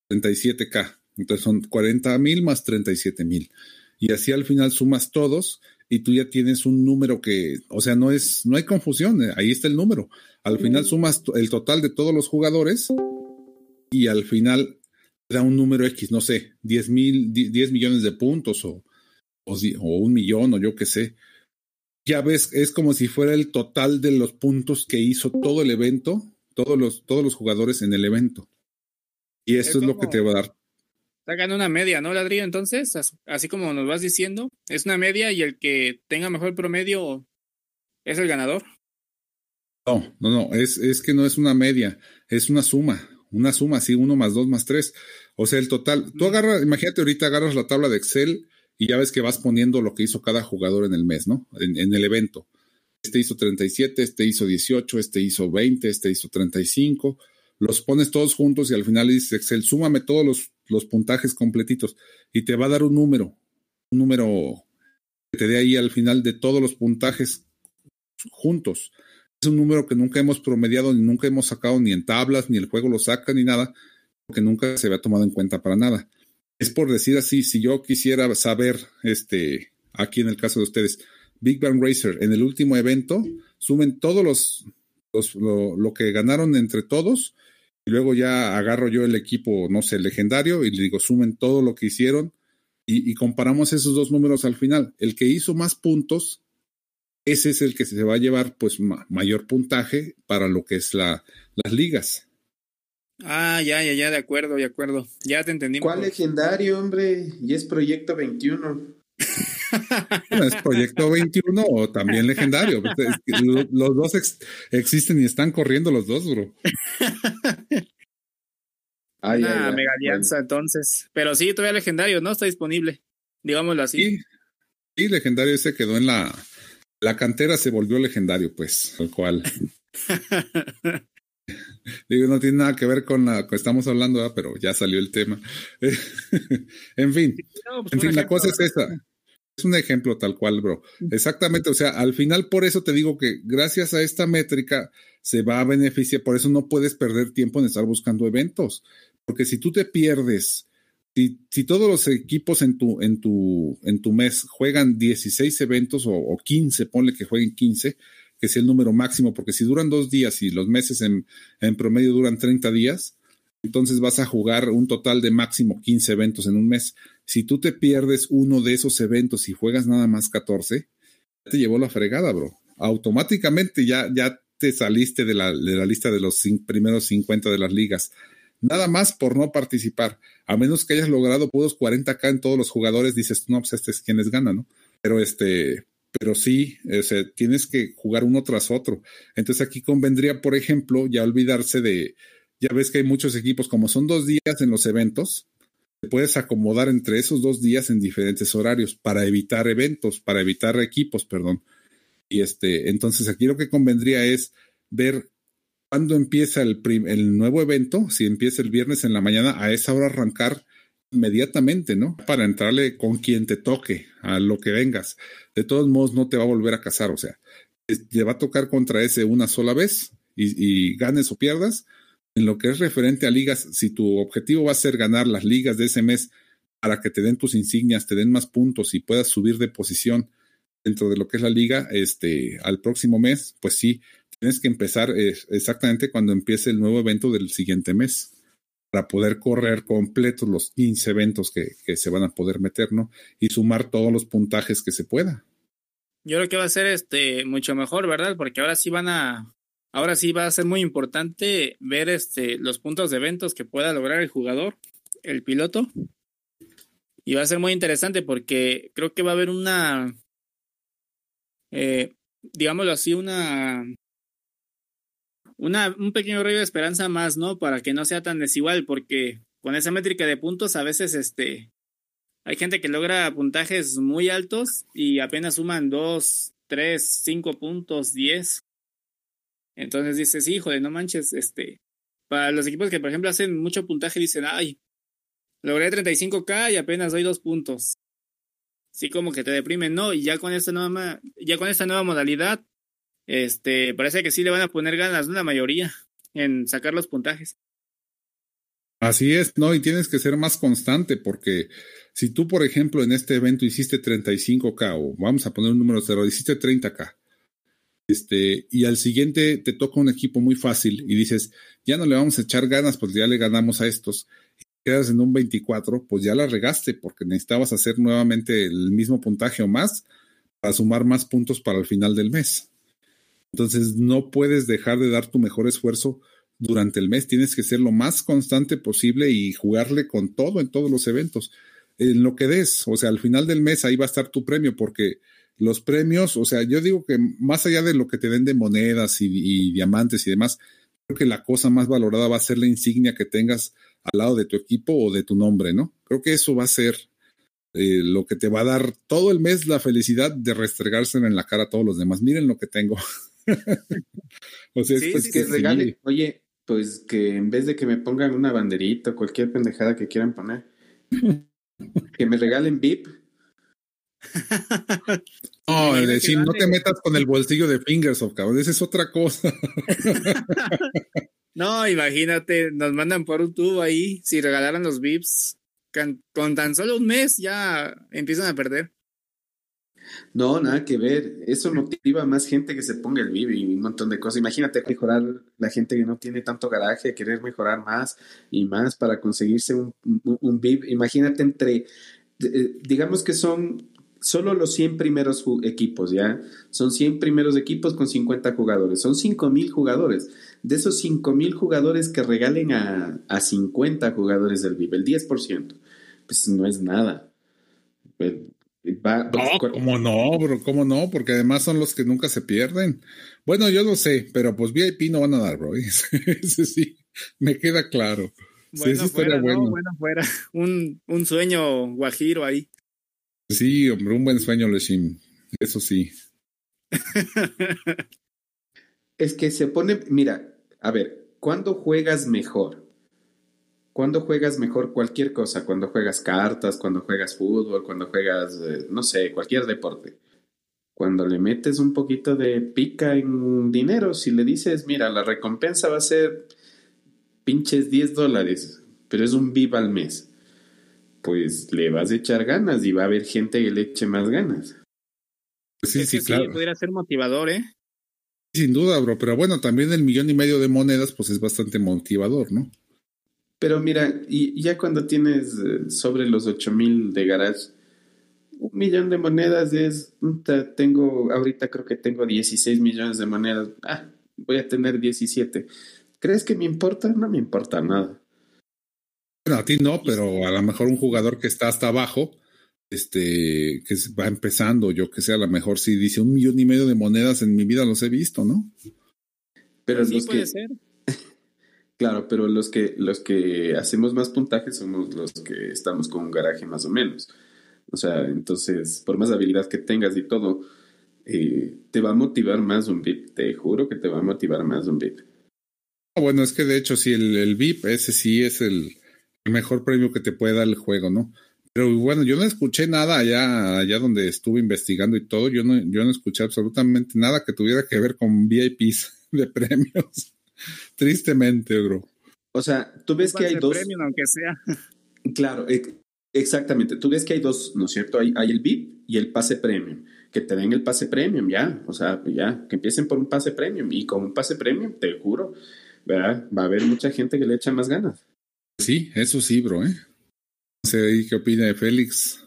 37K, entonces son 40 mil más 37 mil. Y así al final sumas todos y tú ya tienes un número que, o sea, no es, no hay confusión, eh, ahí está el número. Al final sumas el total de todos los jugadores y al final da un número X, no sé, 10 mil, 10 millones de puntos o, o, o, un millón o yo qué sé. Ya ves, es como si fuera el total de los puntos que hizo todo el evento, todos los, todos los jugadores en el evento. Y esto es, es lo que te va a dar. Sacan una media, ¿no, Ladrillo? Entonces, así como nos vas diciendo, es una media y el que tenga mejor promedio es el ganador. No, no, no, es, es que no es una media, es una suma una suma así, uno más dos más tres. O sea, el total. Tú agarras, imagínate ahorita agarras la tabla de Excel y ya ves que vas poniendo lo que hizo cada jugador en el mes, ¿no? En, en el evento. Este hizo 37, este hizo 18, este hizo 20, este hizo 35. Los pones todos juntos y al final dices Excel, súmame todos los, los puntajes completitos y te va a dar un número, un número que te dé ahí al final de todos los puntajes juntos es un número que nunca hemos promediado, ni nunca hemos sacado ni en tablas, ni el juego lo saca, ni nada, porque nunca se había tomado en cuenta para nada. Es por decir así, si yo quisiera saber, este, aquí en el caso de ustedes, Big Bang Racer, en el último evento, sumen todos los, los lo, que ganaron entre todos, y luego ya agarro yo el equipo, no sé, legendario, y le digo, sumen todo lo que hicieron, y comparamos esos dos números al final. El que hizo más puntos ese es el que se va a llevar pues ma mayor puntaje para lo que es la, las ligas. Ah, ya, ya, ya, de acuerdo, de acuerdo. Ya te entendí. ¿Cuál legendario, hombre? Y es Proyecto 21. Bueno, es Proyecto 21 o también legendario. Los dos ex existen y están corriendo los dos, bro. Ah, ya, mega alianza, bueno. entonces. Pero sí, todavía legendario, ¿no? Está disponible. Digámoslo así. Sí, sí legendario ese quedó en la, la cantera se volvió legendario, pues, tal cual. Digo, no tiene nada que ver con la que estamos hablando, pero ya salió el tema. en fin, no, pues en fin, ejemplo, la cosa es esa. Es un ejemplo tal cual, bro. Exactamente, o sea, al final por eso te digo que gracias a esta métrica se va a beneficiar, por eso no puedes perder tiempo en estar buscando eventos, porque si tú te pierdes si, si, todos los equipos en tu, en tu, en tu mes juegan 16 eventos o, o, 15, ponle que jueguen 15, que es el número máximo, porque si duran dos días y los meses en, en, promedio duran 30 días, entonces vas a jugar un total de máximo 15 eventos en un mes. Si tú te pierdes uno de esos eventos y juegas nada más 14, te llevó la fregada, bro. Automáticamente ya, ya te saliste de la, de la lista de los primeros 50 de las ligas nada más por no participar. A menos que hayas logrado pudos 40k en todos los jugadores, dices, no, pues este es quienes ganan, ¿no? Pero este, pero sí, o sea, tienes que jugar uno tras otro. Entonces aquí convendría, por ejemplo, ya olvidarse de, ya ves que hay muchos equipos, como son dos días en los eventos, te puedes acomodar entre esos dos días en diferentes horarios para evitar eventos, para evitar equipos, perdón. Y este, entonces aquí lo que convendría es ver cuándo empieza el, el, nuevo evento, si empieza el viernes en la mañana, a esa hora arrancar inmediatamente, ¿no? Para entrarle con quien te toque, a lo que vengas. De todos modos, no te va a volver a casar, o sea, te va a tocar contra ese una sola vez y, ganes o pierdas. En lo que es referente a ligas, si tu objetivo va a ser ganar las ligas de ese mes para que te den tus insignias, te den más puntos y puedas subir de posición dentro de lo que es la liga, este, al próximo mes, pues sí, tienes que empezar eh, exactamente cuando empiece el nuevo evento del siguiente mes para poder correr completos los 15 eventos que, se van a poder meter, ¿no? Y sumar todos los puntajes que se pueda. Yo creo que va a ser este mucho mejor, ¿verdad? Porque ahora sí van a ahora sí va a ser muy importante ver este los puntos de eventos que pueda lograr el jugador, el piloto. Y va a ser muy interesante porque creo que va a haber una eh, digámoslo así, una un pequeño rayo de esperanza más, ¿no? Para que no sea tan desigual, porque con esa métrica de puntos a veces este, hay gente que logra puntajes muy altos y apenas suman 2, 3, 5 puntos, 10. Entonces dices, hijo de no manches, este, para los equipos que por ejemplo hacen mucho puntaje dicen, ay, logré 35k y apenas doy dos puntos. Sí, como que te deprimen, ¿no? Y ya con esta nueva, ya con esta nueva modalidad, este, parece que sí le van a poner ganas, ¿no? La mayoría, en sacar los puntajes. Así es, ¿no? Y tienes que ser más constante porque si tú, por ejemplo, en este evento hiciste 35K o vamos a poner un número cero, hiciste 30K, este, y al siguiente te toca un equipo muy fácil y dices, ya no le vamos a echar ganas, pues ya le ganamos a estos, y quedas en un 24, pues ya la regaste porque necesitabas hacer nuevamente el mismo puntaje o más para sumar más puntos para el final del mes. Entonces no puedes dejar de dar tu mejor esfuerzo durante el mes, tienes que ser lo más constante posible y jugarle con todo en todos los eventos. En lo que des, o sea, al final del mes ahí va a estar tu premio, porque los premios, o sea, yo digo que más allá de lo que te den de monedas y, diamantes y demás, creo que la cosa más valorada va a ser la insignia que tengas al lado de tu equipo o de tu nombre, ¿no? Creo que eso va a ser eh, lo que te va a dar todo el mes la felicidad de restregarse en la cara a todos los demás. Miren lo que tengo. o sea, pues que regale, oye, pues que en vez de que me pongan una banderita o cualquier pendejada que quieran poner, que me regalen VIP. No, decir, no te metas con el bolsillo de Fingersoft, cabrón, esa es otra cosa. no, imagínate, nos mandan por un tubo ahí, si regalaran los VIPs, con tan solo un mes ya empiezan a perder. No, nada que ver. Eso motiva a más gente que se ponga el VIP y un montón de cosas. Imagínate mejorar la gente que no tiene tanto garaje, querer mejorar más y más para conseguirse un, un. Imagínate entre, eh, digamos que son solo los 100 primeros equipos, ¿ya? Son 100 primeros equipos con 50 jugadores. Son 5 mil jugadores. De esos 5 mil jugadores que regalen a, a 50 jugadores del VIP, el 10%, pues no es nada no, ¿cómo no, bro? ¿Cómo no? Porque además son los que nunca se pierden. Bueno, yo lo sé, pero pues VIP no van a dar, bro. Ese sí, me queda claro. Bueno, fuera, bueno. bueno, fuera. Un, un sueño guajiro ahí. Sí, hombre, un buen sueño, Leshim. Eso sí. es que se pone, mira, a ver, ¿cuándo juegas mejor? ¿Cuándo juegas mejor cualquier cosa? Cuando juegas cartas, cuando juegas fútbol, cuando juegas, eh, no sé, cualquier deporte. Cuando le metes un poquito de pica en dinero, si le dices, mira, la recompensa va a ser pinches 10 dólares, pero es un viva al mes, pues le vas a echar ganas y va a haber gente que le eche más ganas. Sí, sí, claro. Sí, pudiera ser motivador, ¿eh? Sin duda, bro, pero bueno, también el millón y medio de monedas, pues es bastante motivador, ¿no? Pero mira, y ya cuando tienes eh, sobre los 8000 de garage, un millón de monedas es, tengo, ahorita creo que tengo 16 millones de monedas, ah, voy a tener 17. ¿Crees que me importa? No me importa nada. Bueno, a ti no, pero a lo mejor un jugador que está hasta abajo, este, que va empezando, yo que sé, a lo mejor si dice un millón y medio de monedas en mi vida los he visto, ¿no? Pero sí puede ser. Claro, pero los que, los que hacemos más puntaje somos los que estamos con un garaje más o menos. O sea, entonces, por más habilidad que tengas y todo, eh, te va a motivar más un VIP. Te juro que te va a motivar más un VIP. Bueno, es que de hecho, sí, el, el VIP, ese sí es el, el mejor premio que te puede dar el juego, ¿no? Pero bueno, yo no escuché nada allá, allá donde estuve investigando y todo, yo no, yo no escuché absolutamente nada que tuviera que ver con VIPs de premios. Tristemente, bro. O sea, tú ves que hay dos. Premio, aunque sea. Claro, exactamente. Tú ves que hay dos, ¿no es cierto? Hay, hay el VIP y el pase premium. Que te den el pase premium, ya. O sea, ya, que empiecen por un pase premium. Y con un pase premium, te juro, ¿verdad? Va a haber mucha gente que le echa más ganas. Sí, eso sí, bro, ¿eh? No sé qué opina de Félix.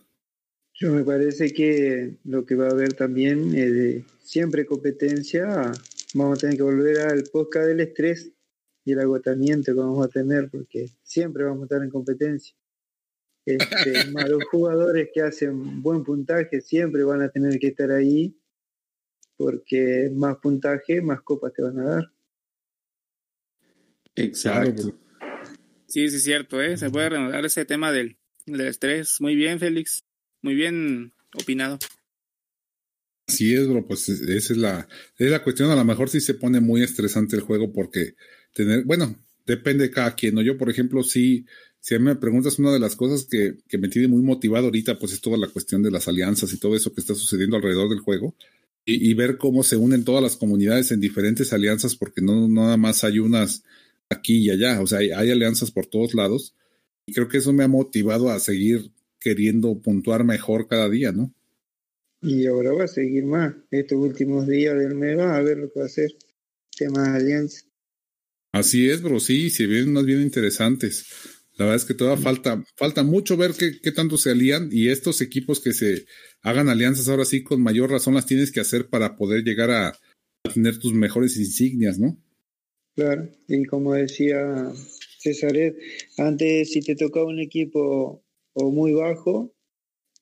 Yo me parece que lo que va a haber también es de siempre competencia. Vamos a tener que volver al podcast del estrés y el agotamiento que vamos a tener, porque siempre vamos a estar en competencia. Este, más los jugadores que hacen buen puntaje siempre van a tener que estar ahí, porque más puntaje, más copas te van a dar. Exacto. Sí, sí, es cierto, ¿eh? Se puede renovar ese tema del, del estrés. Muy bien, Félix. Muy bien opinado. Así es, bro, pues esa es la, es la cuestión. A lo mejor sí se pone muy estresante el juego porque tener, bueno, depende de cada quien, ¿no? Yo, por ejemplo, sí, si a mí me preguntas, una de las cosas que, que me tiene muy motivado ahorita, pues es toda la cuestión de las alianzas y todo eso que está sucediendo alrededor del juego. Y, ver cómo se unen todas las comunidades en diferentes alianzas, porque no nada más hay unas aquí y allá, o sea, hay, hay alianzas por todos lados. Y creo que eso me ha motivado a seguir queriendo puntuar mejor cada día, ¿no? Y ahora va a seguir más. Estos últimos días del mes va a ver lo que va a hacer. Temas de alianza. Así es, bro, sí, se ven más bien interesantes. La verdad es que todavía falta, falta mucho ver qué, qué tanto se alían y estos equipos que se hagan alianzas ahora sí con mayor razón las tienes que hacer para poder llegar a, a tener tus mejores insignias, ¿no? Claro, y como decía Cesaret, antes si te tocaba un equipo o muy bajo,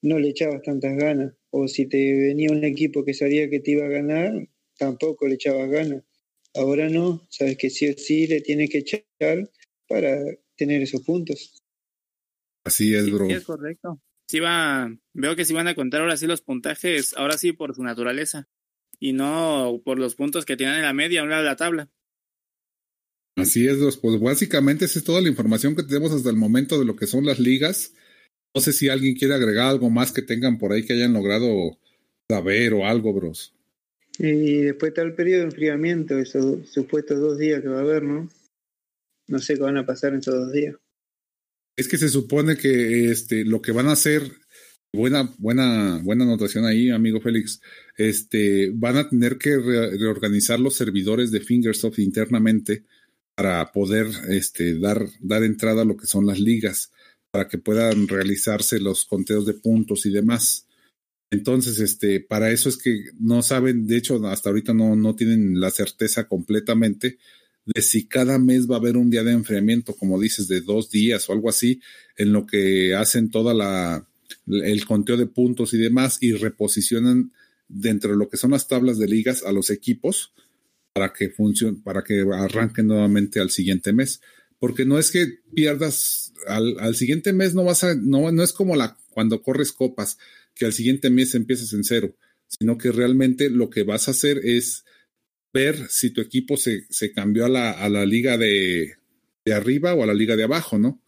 no le echabas tantas ganas. O si te venía un equipo que sabía que te iba a ganar, tampoco le echabas ganas. Ahora no, sabes que sí o sí le tienes que echar para tener esos puntos. Así es, bro. Sí, es correcto. Sí va, veo que sí van a contar ahora sí los puntajes, ahora sí por su naturaleza, y no por los puntos que tienen en la media, a un lado de la tabla. Así es, los- pues básicamente esa es toda la información que tenemos hasta el momento de lo que son las ligas. No sé si alguien quiere agregar algo más que tengan por ahí que hayan logrado saber o algo, bros. Y después está el periodo de enfriamiento, esos supuestos dos días que va a haber, ¿no? No sé qué van a pasar en esos dos días. Es que se supone que este lo que van a hacer, buena, buena, buena anotación ahí, amigo Félix. Este, van a tener que re- reorganizar los servidores de Fingersoft internamente para poder este, dar, dar entrada a lo que son las ligas, para que puedan realizarse los conteos de puntos y demás. Entonces, este, para eso es que no saben, de hecho, hasta ahorita no, no tienen la certeza completamente de si cada mes va a haber un día de enfriamiento, como dices, de dos días o algo así, en lo que hacen toda la el conteo de puntos y demás y reposicionan dentro de lo que son las tablas de ligas a los equipos para que funcione, para que arranquen nuevamente al siguiente mes. Porque no es que pierdas al, al siguiente mes no vas a, no, no es como la cuando corres copas, que al siguiente mes empiezas en cero, sino que realmente lo que vas a hacer es ver si tu equipo se, se cambió a la, a la liga de, de arriba o a la liga de abajo, ¿no?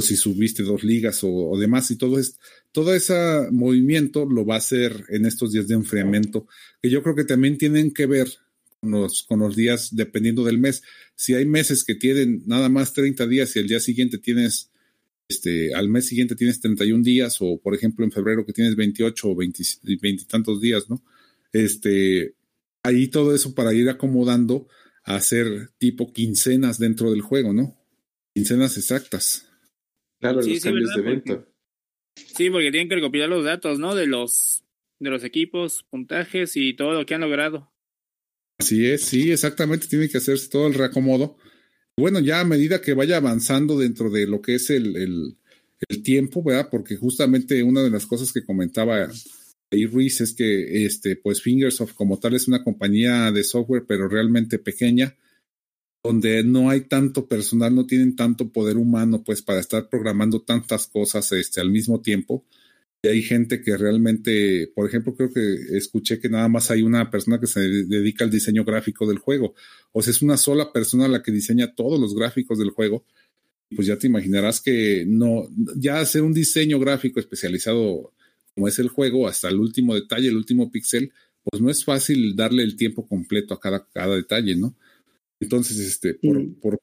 Si subiste dos ligas o, demás, y todo, es, todo ese movimiento lo va a hacer en estos días de enfriamiento, que yo creo que también tienen que ver los, con los días dependiendo del mes. Si hay meses que tienen nada más 30 días y el día siguiente tienes, este, al mes siguiente tienes 31 días, o por ejemplo en febrero que tienes 28 o 20 y tantos días, ¿no? Este, ahí todo eso para ir acomodando a hacer tipo quincenas dentro del juego, ¿no? Quincenas exactas. Claro, Sí, los sí, cambios ¿verdad? de evento. Sí, porque tienen que recopilar los datos, ¿no? De los, de los equipos, puntajes y todo lo que han logrado. Así es, sí, exactamente, tiene que hacerse todo el reacomodo. Bueno, ya a medida que vaya avanzando dentro de lo que es el, el, el tiempo, ¿verdad? Porque justamente una de las cosas que comentaba ahí Ruiz es que este, pues Fingersoft como tal es una compañía de software, pero realmente pequeña, donde no hay tanto personal, no tienen tanto poder humano, pues, para estar programando tantas cosas este, al mismo tiempo. Y hay gente que realmente, por ejemplo, creo que escuché que nada más hay una persona que se dedica al diseño gráfico del juego. O sea, es una sola persona la que diseña todos los gráficos del juego. Pues ya te imaginarás que no, ya hacer un diseño gráfico especializado como es el juego, hasta el último detalle, el último píxel, pues no es fácil darle el tiempo completo a cada, cada detalle, ¿no? Entonces, este, por, por,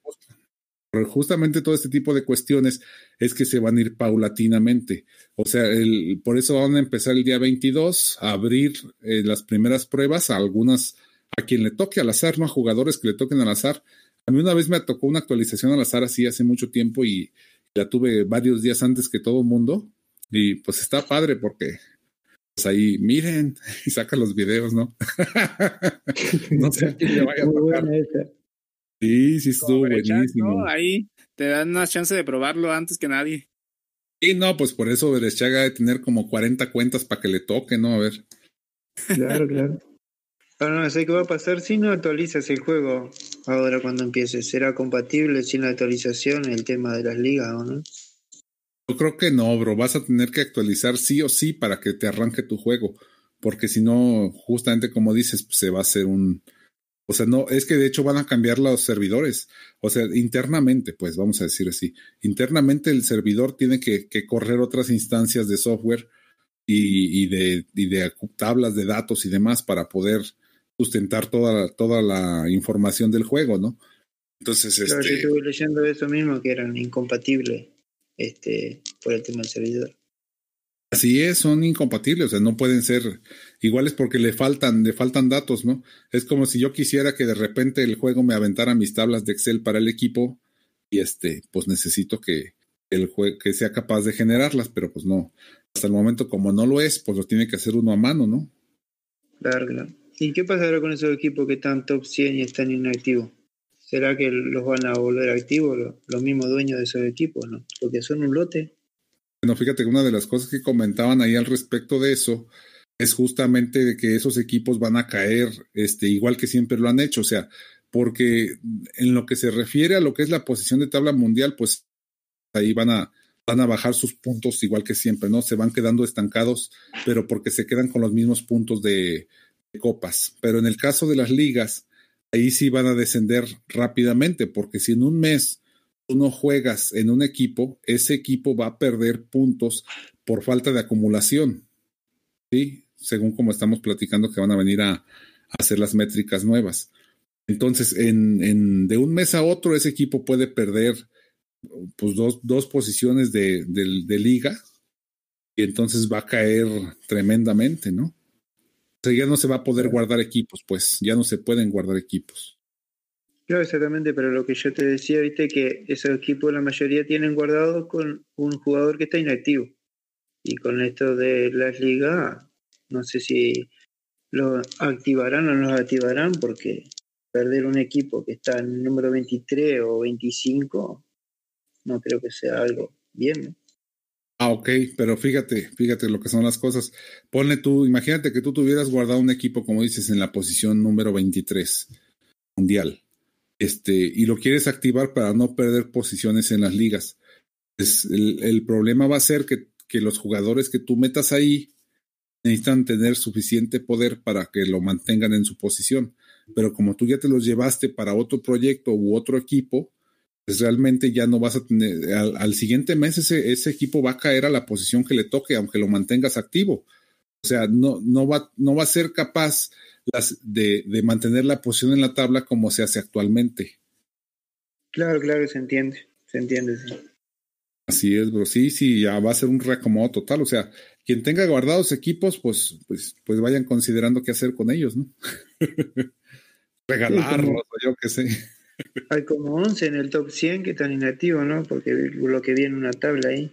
justamente todo este tipo de cuestiones es que se van a ir paulatinamente. O sea, el, por eso van a empezar el día 22 a abrir eh, las primeras pruebas a algunas, a quien le toque al azar, no a jugadores que le toquen al azar. A mí una vez me tocó una actualización al azar así hace mucho tiempo y la tuve varios días antes que todo el mundo. Y pues está padre porque pues ahí miren y saca los videos, ¿no? no sé a quién le vaya a tocar. Sí, sí, estuvo buenísimo. ¿no? Ahí te dan una chance de probarlo antes que nadie. Sí, no, pues por eso Berechaga de tener como 40 cuentas para que le toque, ¿no? A ver. Claro, claro. Ahora no sé qué va a pasar si no actualizas el juego ahora cuando empiece. ¿Será compatible sin la actualización el tema de las ligas o no? Yo creo que no, bro. Vas a tener que actualizar sí o sí para que te arranque tu juego. Porque si no, justamente como dices, pues se va a hacer un. O sea, no, es que de hecho van a cambiar los servidores. O sea, internamente, pues vamos a decir así. Internamente el servidor tiene que, que correr otras instancias de software y, y, de, y de tablas de datos y demás para poder sustentar toda, toda la información del juego, ¿no? Entonces, Claro, yo este. estuve leyendo eso mismo, que eran incompatibles este, por el tema del servidor. Así es, son incompatibles, o sea, no pueden ser iguales porque le faltan, le faltan datos, ¿no? Es como si yo quisiera que de repente el juego me aventara mis tablas de Excel para el equipo y este, pues necesito que el juego que sea capaz de generarlas, pero pues no. Hasta el momento, como no lo es, pues lo tiene que hacer uno a mano, ¿no? Claro, claro. ¿Y qué pasará con esos equipos que están top 100 y están inactivos? ¿Será que los van a volver activos los, los mismos dueños de esos equipos, no? Porque son un lote. Bueno, fíjate que una de las cosas que comentaban ahí al respecto de eso es justamente de que esos equipos van a caer este, igual que siempre lo han hecho, o sea, porque en lo que se refiere a lo que es la posición de tabla mundial, pues ahí van a, van a bajar sus puntos igual que siempre, ¿no? Se van quedando estancados, pero porque se quedan con los mismos puntos de, copas. Pero en el caso de las ligas, ahí sí van a descender rápidamente, porque si en un mes tú no juegas en un equipo, ese equipo va a perder puntos por falta de acumulación. ¿Sí? Según como estamos platicando que van a venir a, a hacer las métricas nuevas. Entonces, en, en, de un mes a otro, ese equipo puede perder pues, dos, dos posiciones de, de, de, liga y entonces va a caer tremendamente, ¿no? O sea, ya no se va a poder guardar equipos, pues ya no se pueden guardar equipos. Claro, exactamente, pero lo que yo te decía, viste, que esos equipos la mayoría tienen guardados con un jugador que está inactivo. Y con esto de las ligas, no sé si lo activarán o no lo activarán, porque perder un equipo que está en el número 23 o 25, no creo que sea algo bien. Ah, ok, pero fíjate, fíjate lo que son las cosas. Ponle tú, imagínate que tú tuvieras guardado un equipo, como dices, en la posición número 23 mundial este, y lo quieres activar para no perder posiciones en las ligas. El, el, problema va a ser que, que, los jugadores que tú metas ahí necesitan tener suficiente poder para que lo mantengan en su posición. Pero como tú ya te los llevaste para otro proyecto u otro equipo, pues realmente ya no vas a tener, al, al siguiente mes ese, ese, equipo va a caer a la posición que le toque, aunque lo mantengas activo. O sea, no, no, va, no va a ser capaz las, de, de, mantener la posición en la tabla como se hace actualmente. Claro, claro, se entiende, se entiende. Sí. Así es, bro. Sí, sí, ya va a ser un reacomodo total. O sea, quien tenga guardados equipos, pues, pues, pues vayan considerando qué hacer con ellos, ¿no? Regalarlos, o yo qué sé. Hay como 11 en el top 100 que están inactivos, ¿no? Porque lo que viene una tabla ahí.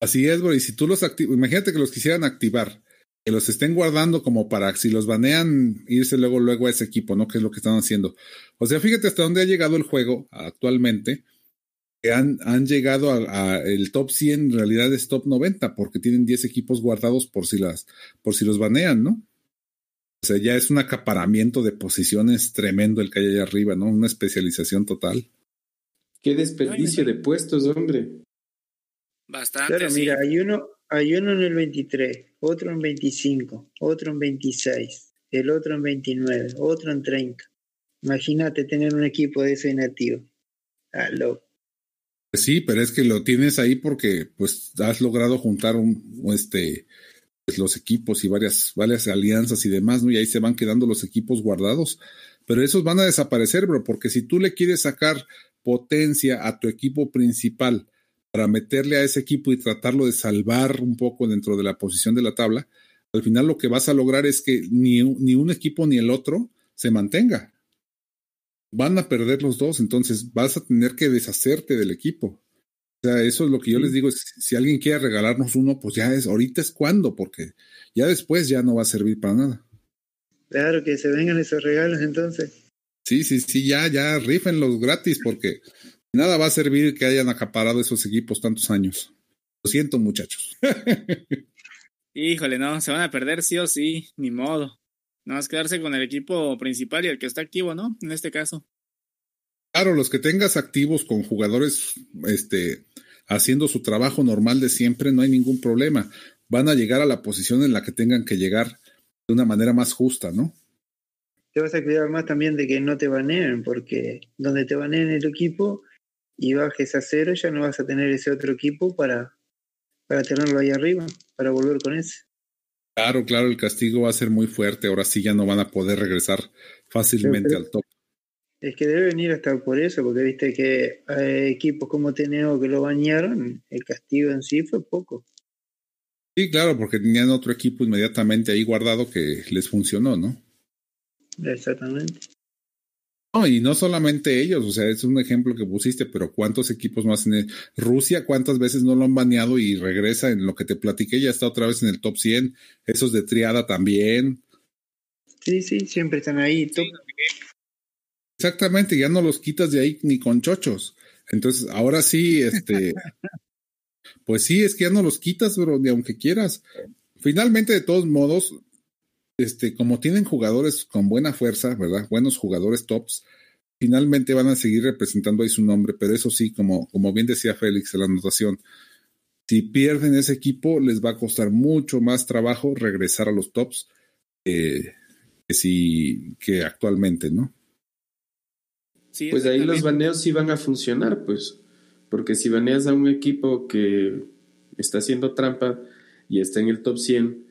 Así es, bro. Y si tú los activas, imagínate que los quisieran activar que los estén guardando como para si los banean, irse luego, luego a ese equipo, ¿no? Que es lo que están haciendo. O sea, fíjate hasta dónde ha llegado el juego actualmente. Han, han llegado a, a, el top 100, en realidad es top 90, porque tienen 10 equipos guardados por si las, por si los banean, ¿no? O sea, ya es un acaparamiento de posiciones tremendo el que hay allá arriba, ¿no? Una especialización total. Qué desperdicio de puestos, hombre. Bastante. Claro, sí. mira, hay uno, hay uno en el 23, otro en 25, otro en 26, el otro en 29, otro en 30. Imagínate tener un equipo de ese inactivo. Ah, loco. Sí, pero es que lo tienes ahí porque pues has logrado juntar un, este pues, los equipos y varias, varias alianzas y demás, ¿no? Y ahí se van quedando los equipos guardados. Pero esos van a desaparecer, bro, porque si tú le quieres sacar potencia a tu equipo principal para meterle a ese equipo y tratarlo de salvar un poco dentro de la posición de la tabla, al final lo que vas a lograr es que ni, ni un equipo ni el otro se mantenga van a perder los dos, entonces vas a tener que deshacerte del equipo. O sea, eso es lo que yo les digo, si alguien quiere regalarnos uno, pues ya es, ahorita es cuando, porque ya después ya no va a servir para nada. Claro, que se vengan esos regalos entonces. Sí, sí, sí, ya, ya, rifenlos gratis, porque nada va a servir que hayan acaparado esos equipos tantos años. Lo siento, muchachos. Híjole, no, se van a perder sí o sí, ni modo. Nada más quedarse con el equipo principal y el que está activo, ¿no? En este caso. Claro, los que tengas activos con jugadores este, haciendo su trabajo normal de siempre, no hay ningún problema. Van a llegar a la posición en la que tengan que llegar de una manera más justa, ¿no? Te vas a cuidar más también de que no te baneen, porque donde te baneen el equipo y bajes a cero, ya no vas a tener ese otro equipo para, para tenerlo ahí arriba, para volver con ese. Claro, claro, el castigo va a ser muy fuerte. Ahora sí ya no van a poder regresar fácilmente al top. Es que debe venir hasta por eso, porque viste que hay equipos como Teneo que lo bañaron, el castigo en sí fue poco. Sí, claro, porque tenían otro equipo inmediatamente ahí guardado que les funcionó, ¿no? Exactamente. No, y no solamente ellos, o sea, es un ejemplo que pusiste, pero ¿cuántos equipos más en Rusia? ¿Cuántas veces no lo han baneado y regresa en lo que te platiqué? Ya está otra vez en el top 100. Esos de triada también. Sí, sí, siempre están ahí. Exactamente, ya no los quitas de ahí ni con chochos. Entonces, ahora sí, este. pues sí, es que ya no los quitas, bro, ni aunque quieras. Finalmente, de todos modos, este, como tienen jugadores con buena fuerza, ¿verdad? Buenos jugadores tops, finalmente van a seguir representando ahí su nombre, pero eso sí, como, como bien decía Félix en la anotación, si pierden ese equipo, les va a costar mucho más trabajo regresar a los tops que, si, que actualmente, ¿no? pues ahí los baneos sí van a funcionar, pues, porque si baneas a un equipo que está haciendo trampa y está en el top 100,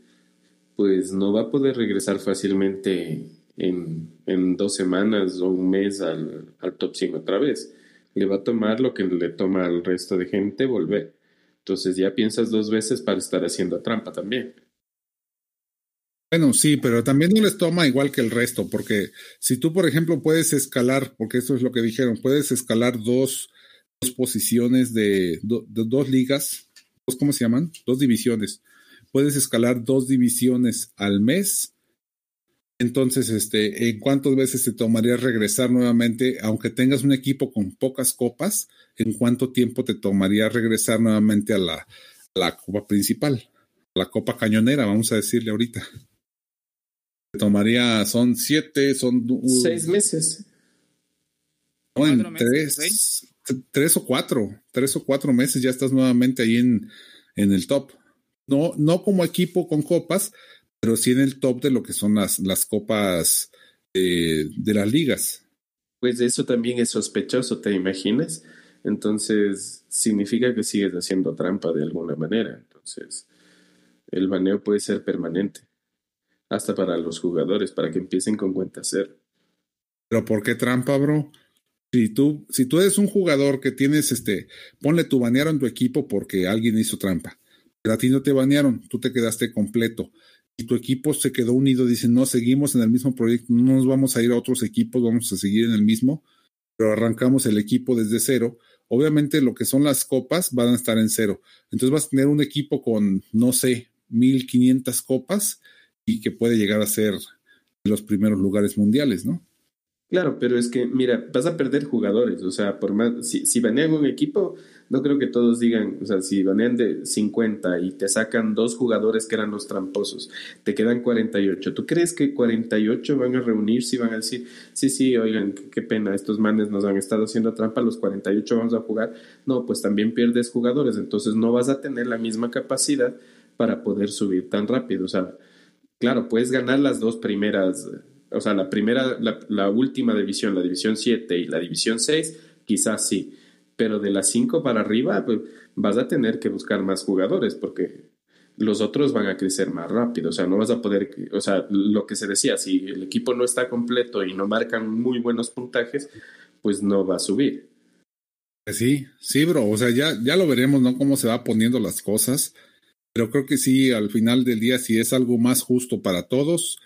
pues no va a poder regresar fácilmente en, dos semanas o un mes al, top 100 otra vez. Le va a tomar lo que le toma al resto de gente volver. Entonces ya piensas dos veces para estar haciendo trampa también. Bueno, sí, pero también no les toma igual que el resto, porque si tú, por ejemplo, puedes escalar, porque eso es lo que dijeron, puedes escalar dos, dos posiciones de, de dos ligas, dos, ¿cómo se llaman? Dos divisiones puedes escalar dos divisiones al mes. Entonces, este, ¿en cuántas veces te tomaría regresar nuevamente, aunque tengas un equipo con pocas copas? ¿En cuánto tiempo te tomaría regresar nuevamente a la, la copa principal? A la copa cañonera, vamos a decirle ahorita. Te tomaría, son siete, son... seis meses. No, en tres, tres o cuatro, tres o cuatro meses ya estás nuevamente ahí en, en el top. No, no como equipo con copas, pero sí en el top de lo que son las, las copas eh, de las ligas. Pues eso también es sospechoso, ¿te imaginas? Entonces, significa que sigues haciendo trampa de alguna manera. Entonces, el baneo puede ser permanente. Hasta para los jugadores, para que empiecen con cuenta cero. Pero ¿por qué trampa, bro? Si tú, si tú eres un jugador que tienes este, ponle tu banear en tu equipo porque alguien hizo trampa a ti no te banearon, tú te quedaste completo y tu equipo se quedó unido, dicen, no, seguimos en el mismo proyecto, no nos vamos a ir a otros equipos, vamos a seguir en el mismo, pero arrancamos el equipo desde cero. Obviamente lo que son las copas van a estar en cero. Entonces vas a tener un equipo con, no sé, 1500 copas y que puede llegar a ser los primeros lugares mundiales, ¿no? Claro, pero es que, mira, vas a perder jugadores, o sea, por más, si, si banean un equipo, no creo que todos digan, o sea, si banean de 50 y te sacan dos jugadores que eran los tramposos, te quedan 48. ¿Tú crees que 48 van a reunirse y van a decir, sí, sí, oigan, qué pena, estos manes nos han estado haciendo trampa, los 48 vamos a jugar? No, pues también pierdes jugadores, entonces no vas a tener la misma capacidad para poder subir tan rápido, o sea, claro, puedes ganar las dos primeras o sea, la primera, la, última división, la división 7 y la división 6, quizás sí, pero de las cinco para arriba pues, vas a tener que buscar más jugadores porque los otros van a crecer más rápido, o sea, no vas a poder, o sea, lo que se decía, si el equipo no está completo y no marcan muy buenos puntajes, pues no va a subir. Pues sí, sí, bro, o sea, ya, ya lo veremos, ¿no? Cómo se va poniendo las cosas, pero creo que sí, al final del día, si es algo más justo para todos,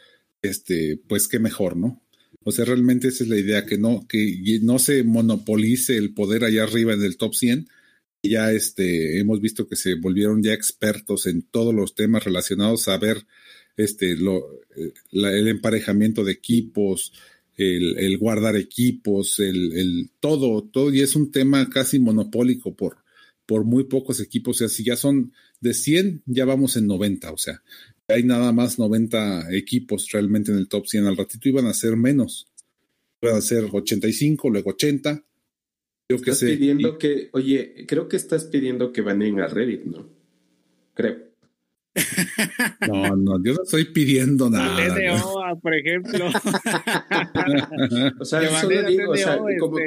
este, pues qué mejor, ¿no? O sea, realmente esa es la idea, que no, que no se monopolice el poder allá arriba en el top 100. Ya este, hemos visto que se volvieron ya expertos en todos los temas relacionados a ver este, lo, eh, el emparejamiento de equipos, el, el guardar equipos, el, el, todo, todo, y es un tema casi monopólico por, por muy pocos equipos. O sea, si ya son de 100, ya vamos en 90. O sea, hay nada más 90 equipos realmente en el top 100. Al ratito iban a ser menos. Iban a ser 85, luego 80. Yo estás que sé. pidiendo que, oye, creo que estás pidiendo que vanen a Reddit, ¿no? Creo. No, no, yo no estoy pidiendo nada. TDO, por ejemplo. o sea, solo digo, o sea, como, este, como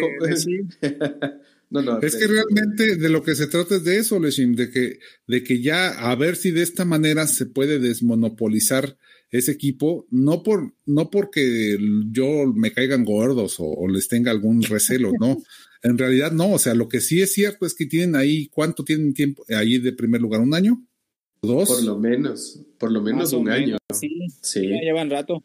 No, no, es que realmente de lo que se trata es de eso, Leshim, de que, de que ya a ver si de esta manera se puede desmonopolizar ese equipo, no por, no porque yo me caigan gordos o, les tenga algún recelo, no. En realidad no, o sea, lo que sí es cierto es que tienen ahí, ¿cuánto tienen tiempo ahí de primer lugar? ¿Un año? ¿Dos? Por lo menos, por lo menos un año. Sí, sí. Ya llevan rato.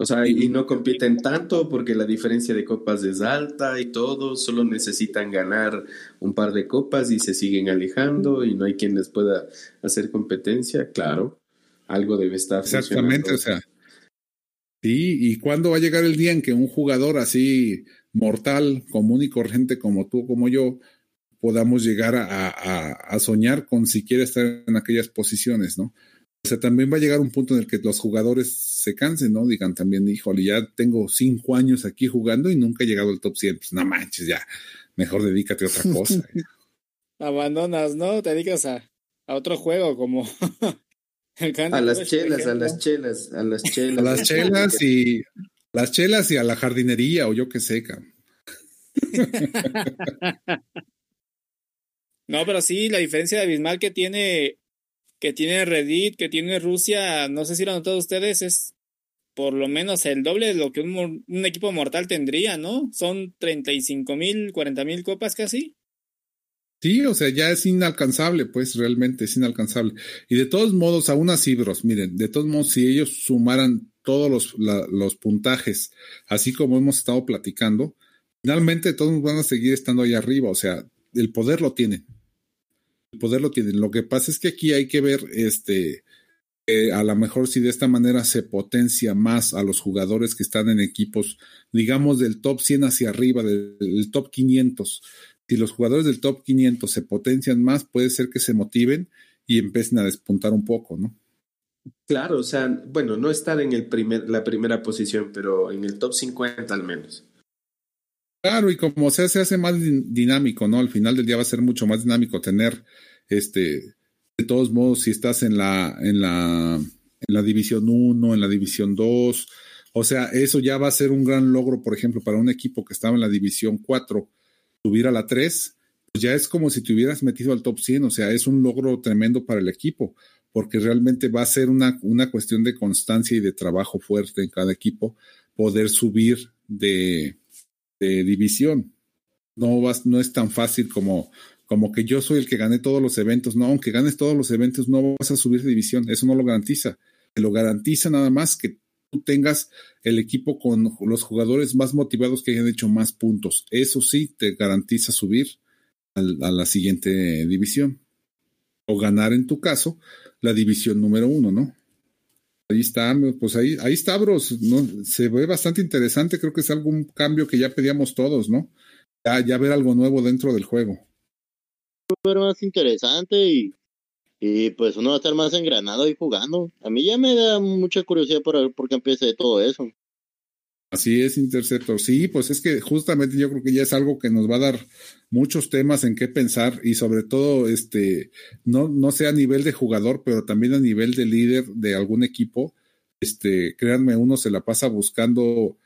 O sea, y no compiten tanto porque la diferencia de copas es alta y todo, solo necesitan ganar un par de copas y se siguen alejando y no hay quien les pueda hacer competencia, claro, algo debe estar. Exactamente, o sea. Sí, ¿y cuándo va a llegar el día en que un jugador así mortal, común y corriente como tú, como yo, podamos llegar a, a, a soñar con siquiera estar en aquellas posiciones, ¿no? O sea, también va a llegar un punto en el que los jugadores se cansen, ¿no? Digan también, híjole, ya tengo cinco años aquí jugando y nunca he llegado al top 100. Pues no manches, ya, mejor dedícate a otra cosa. Abandonas, ¿no? Te dedicas a, a otro juego como... a las chelas, a las chelas, a las chelas. A las chelas y... Las chelas y a la jardinería o yo qué sé, No, pero sí, la diferencia abismal que tiene que tiene Reddit, que tiene Rusia, no sé si lo han notado ustedes, es por lo menos el doble de lo que un, equipo mortal tendría, ¿no? Son 35 mil, 40 mil copas casi. Sí, o sea, ya es inalcanzable, pues realmente es inalcanzable. Y de todos modos, aún así, bros, miren, de todos modos, si ellos sumaran todos los, los puntajes, así como hemos estado platicando, finalmente todos van a seguir estando ahí arriba, o sea, el poder lo tienen poder lo tienen. Lo que pasa es que aquí hay que ver, este, a lo mejor si de esta manera se potencia más a los jugadores que están en equipos, digamos, del top 100 hacia arriba, del, top 500. Si los jugadores del top 500 se potencian más, puede ser que se motiven y empiecen a despuntar un poco, ¿no? Claro, o sea, bueno, no estar en el primer, la primera posición, pero en el top 50 al menos. Claro, y como sea, se hace más dinámico, ¿no? Al final del día va a ser mucho más dinámico tener, este, de todos modos, si estás en la, en la, en la división 1, en la división 2, o sea, eso ya va a ser un gran logro, por ejemplo, para un equipo que estaba en la división 4, subir a la 3, pues ya es como si te hubieras metido al top 100, o sea, es un logro tremendo para el equipo, porque realmente va a ser una, una cuestión de constancia y de trabajo fuerte en cada equipo, poder subir de, de división. No, vas, no es tan fácil como, como que yo soy el que gané todos los eventos. No, aunque ganes todos los eventos, no vas a subir de división. Eso no lo garantiza. Te lo garantiza nada más que tú tengas el equipo con los jugadores más motivados que hayan hecho más puntos. Eso sí te garantiza subir a la siguiente división. O ganar, en tu caso, la división número uno, ¿no? Ahí está, pues ahí, ahí está, bros. ¿no? Se ve bastante interesante. Creo que es algún cambio que ya pedíamos todos, ¿no? Ya, ya ver algo nuevo dentro del juego. Más interesante y, y pues uno va a estar más engranado y jugando. A mí ya me da mucha curiosidad por, por qué empiece todo eso. Así es, Interceptor. Sí, pues es que justamente yo creo que ya es algo que nos va a dar muchos temas en qué pensar y sobre todo, este, no, no sea a nivel de jugador, pero también a nivel de líder de algún equipo. Este, créanme, uno se la pasa buscando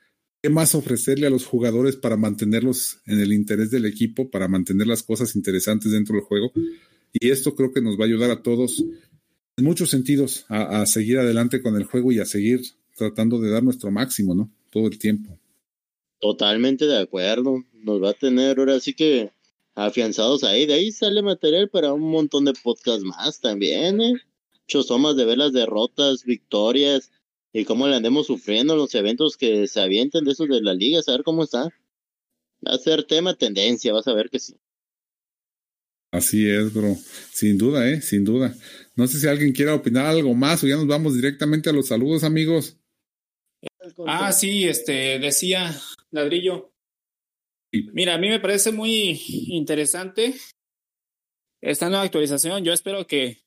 qué más ofrecerle a los jugadores para mantenerlos en el interés del equipo, para mantener las cosas interesantes dentro del juego. Y esto creo que nos va a ayudar a todos en muchos sentidos a seguir adelante con el juego y a seguir tratando de dar nuestro máximo, ¿no? Todo el tiempo. Totalmente de acuerdo. Nos va a tener ahora sí que afianzados ahí. De ahí sale material para un montón de podcasts más también, ¿eh? Chosomas de ver las derrotas, victorias, y cómo le andemos sufriendo los eventos que se avienten de esos de la liga, saber cómo está. Va a ser tema tendencia, vas a ver que sí. Así es, bro. Sin duda, ¿eh? Sin duda. No sé si alguien quiera opinar algo más o ya nos vamos directamente a los saludos, amigos. Ah, sí, este, decía Ladrillo. Mira, a mí me parece muy interesante esta nueva actualización. Yo espero que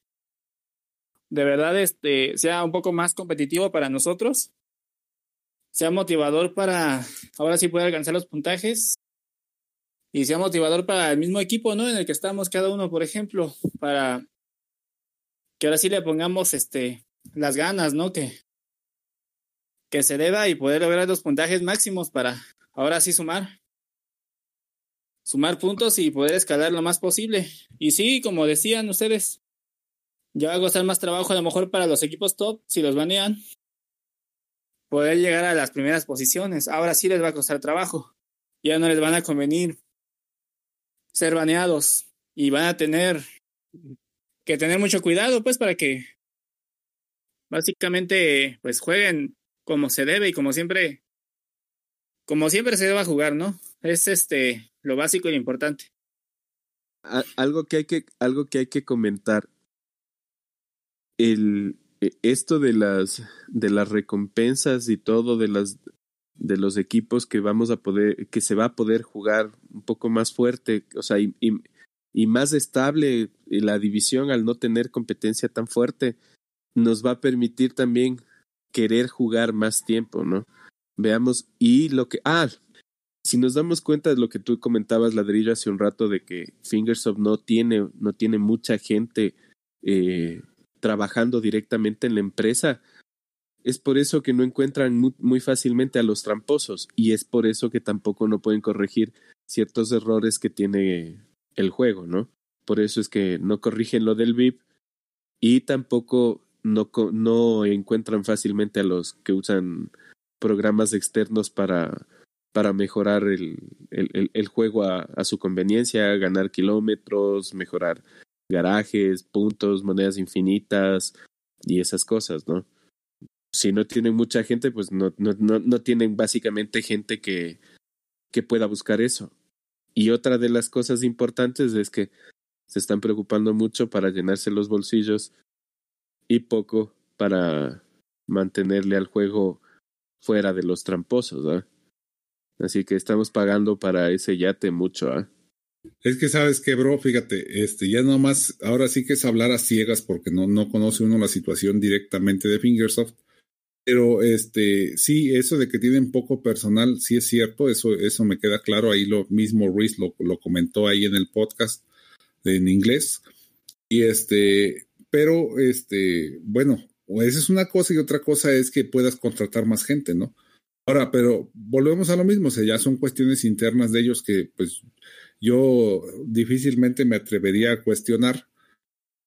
de verdad este, sea un poco más competitivo para nosotros, sea motivador para ahora sí poder alcanzar los puntajes y sea motivador para el mismo equipo, ¿no? En el que estamos cada uno, por ejemplo, para que ahora sí le pongamos este las ganas, ¿no? Que, que se deba y poder lograr los puntajes máximos para ahora sí sumar. Sumar puntos y poder escalar lo más posible. Y sí, como decían ustedes, ya va a costar más trabajo a lo mejor para los equipos top, si los banean, poder llegar a las primeras posiciones. Ahora sí les va a costar trabajo. Ya no les van a convenir ser baneados y van a tener que tener mucho cuidado, pues, para que básicamente, pues, jueguen como se debe y como siempre, como siempre se deba jugar, ¿no? Es este lo básico y lo importante. Algo que hay que, algo que hay que comentar el, e, esto de las, de las recompensas y todo de las de los equipos que vamos a poder, que se va a poder jugar un poco más fuerte, o sea, y, y, y más estable la división al no tener competencia tan fuerte, nos va a permitir también querer jugar más tiempo, ¿no? Veamos, y lo que, ah, si nos damos cuenta de lo que tú comentabas, Ladrillo, hace un rato, de que Fingersoft no tiene, no tiene mucha gente eh, trabajando directamente en la empresa, es por eso que no encuentran muy, fácilmente a los tramposos y es por eso que tampoco no pueden corregir ciertos errores que tiene el juego, ¿no? Por eso es que no corrigen lo del VIP y tampoco no, encuentran fácilmente a los que usan programas externos para, mejorar el, juego a, su conveniencia, ganar kilómetros, mejorar garajes, puntos, monedas infinitas y esas cosas, ¿no? Si no tienen mucha gente, pues no, tienen básicamente gente que pueda buscar eso. Y otra de las cosas importantes es que se están preocupando mucho para llenarse los bolsillos y poco para mantenerle al juego fuera de los tramposos, ¿ah? Así que estamos pagando para ese yate mucho, ¿ah? Es que sabes que, bro, fíjate, este, ya nomás, ahora sí que es hablar a ciegas porque no, no conoce uno la situación directamente de Fingersoft. Pero este, sí, eso de que tienen poco personal, sí es cierto, eso, eso me queda claro. Ahí lo mismo Ruiz lo, lo comentó ahí en el podcast en inglés. Y este, pero este, bueno, esa es una cosa y otra cosa es que puedas contratar más gente, ¿no? Ahora, pero volvemos a lo mismo, o sea, ya son cuestiones internas de ellos que pues yo difícilmente me atrevería a cuestionar.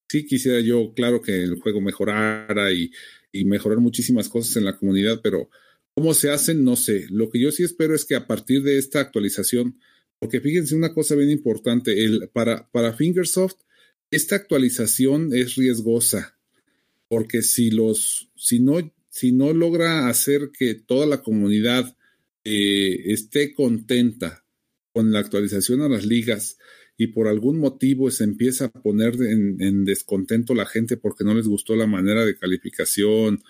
Sí quisiera yo, claro, que el juego mejorara y, y mejorar muchísimas cosas en la comunidad, pero cómo se hacen, no sé. Lo que yo sí espero es que a partir de esta actualización, porque fíjense una cosa bien importante, el, para, para Fingersoft, esta actualización es riesgosa, porque si los, si no, si no logra hacer que toda la comunidad eh, esté contenta con la actualización a las ligas y por algún motivo se empieza a poner en, en, descontento la gente porque no les gustó la manera de calificación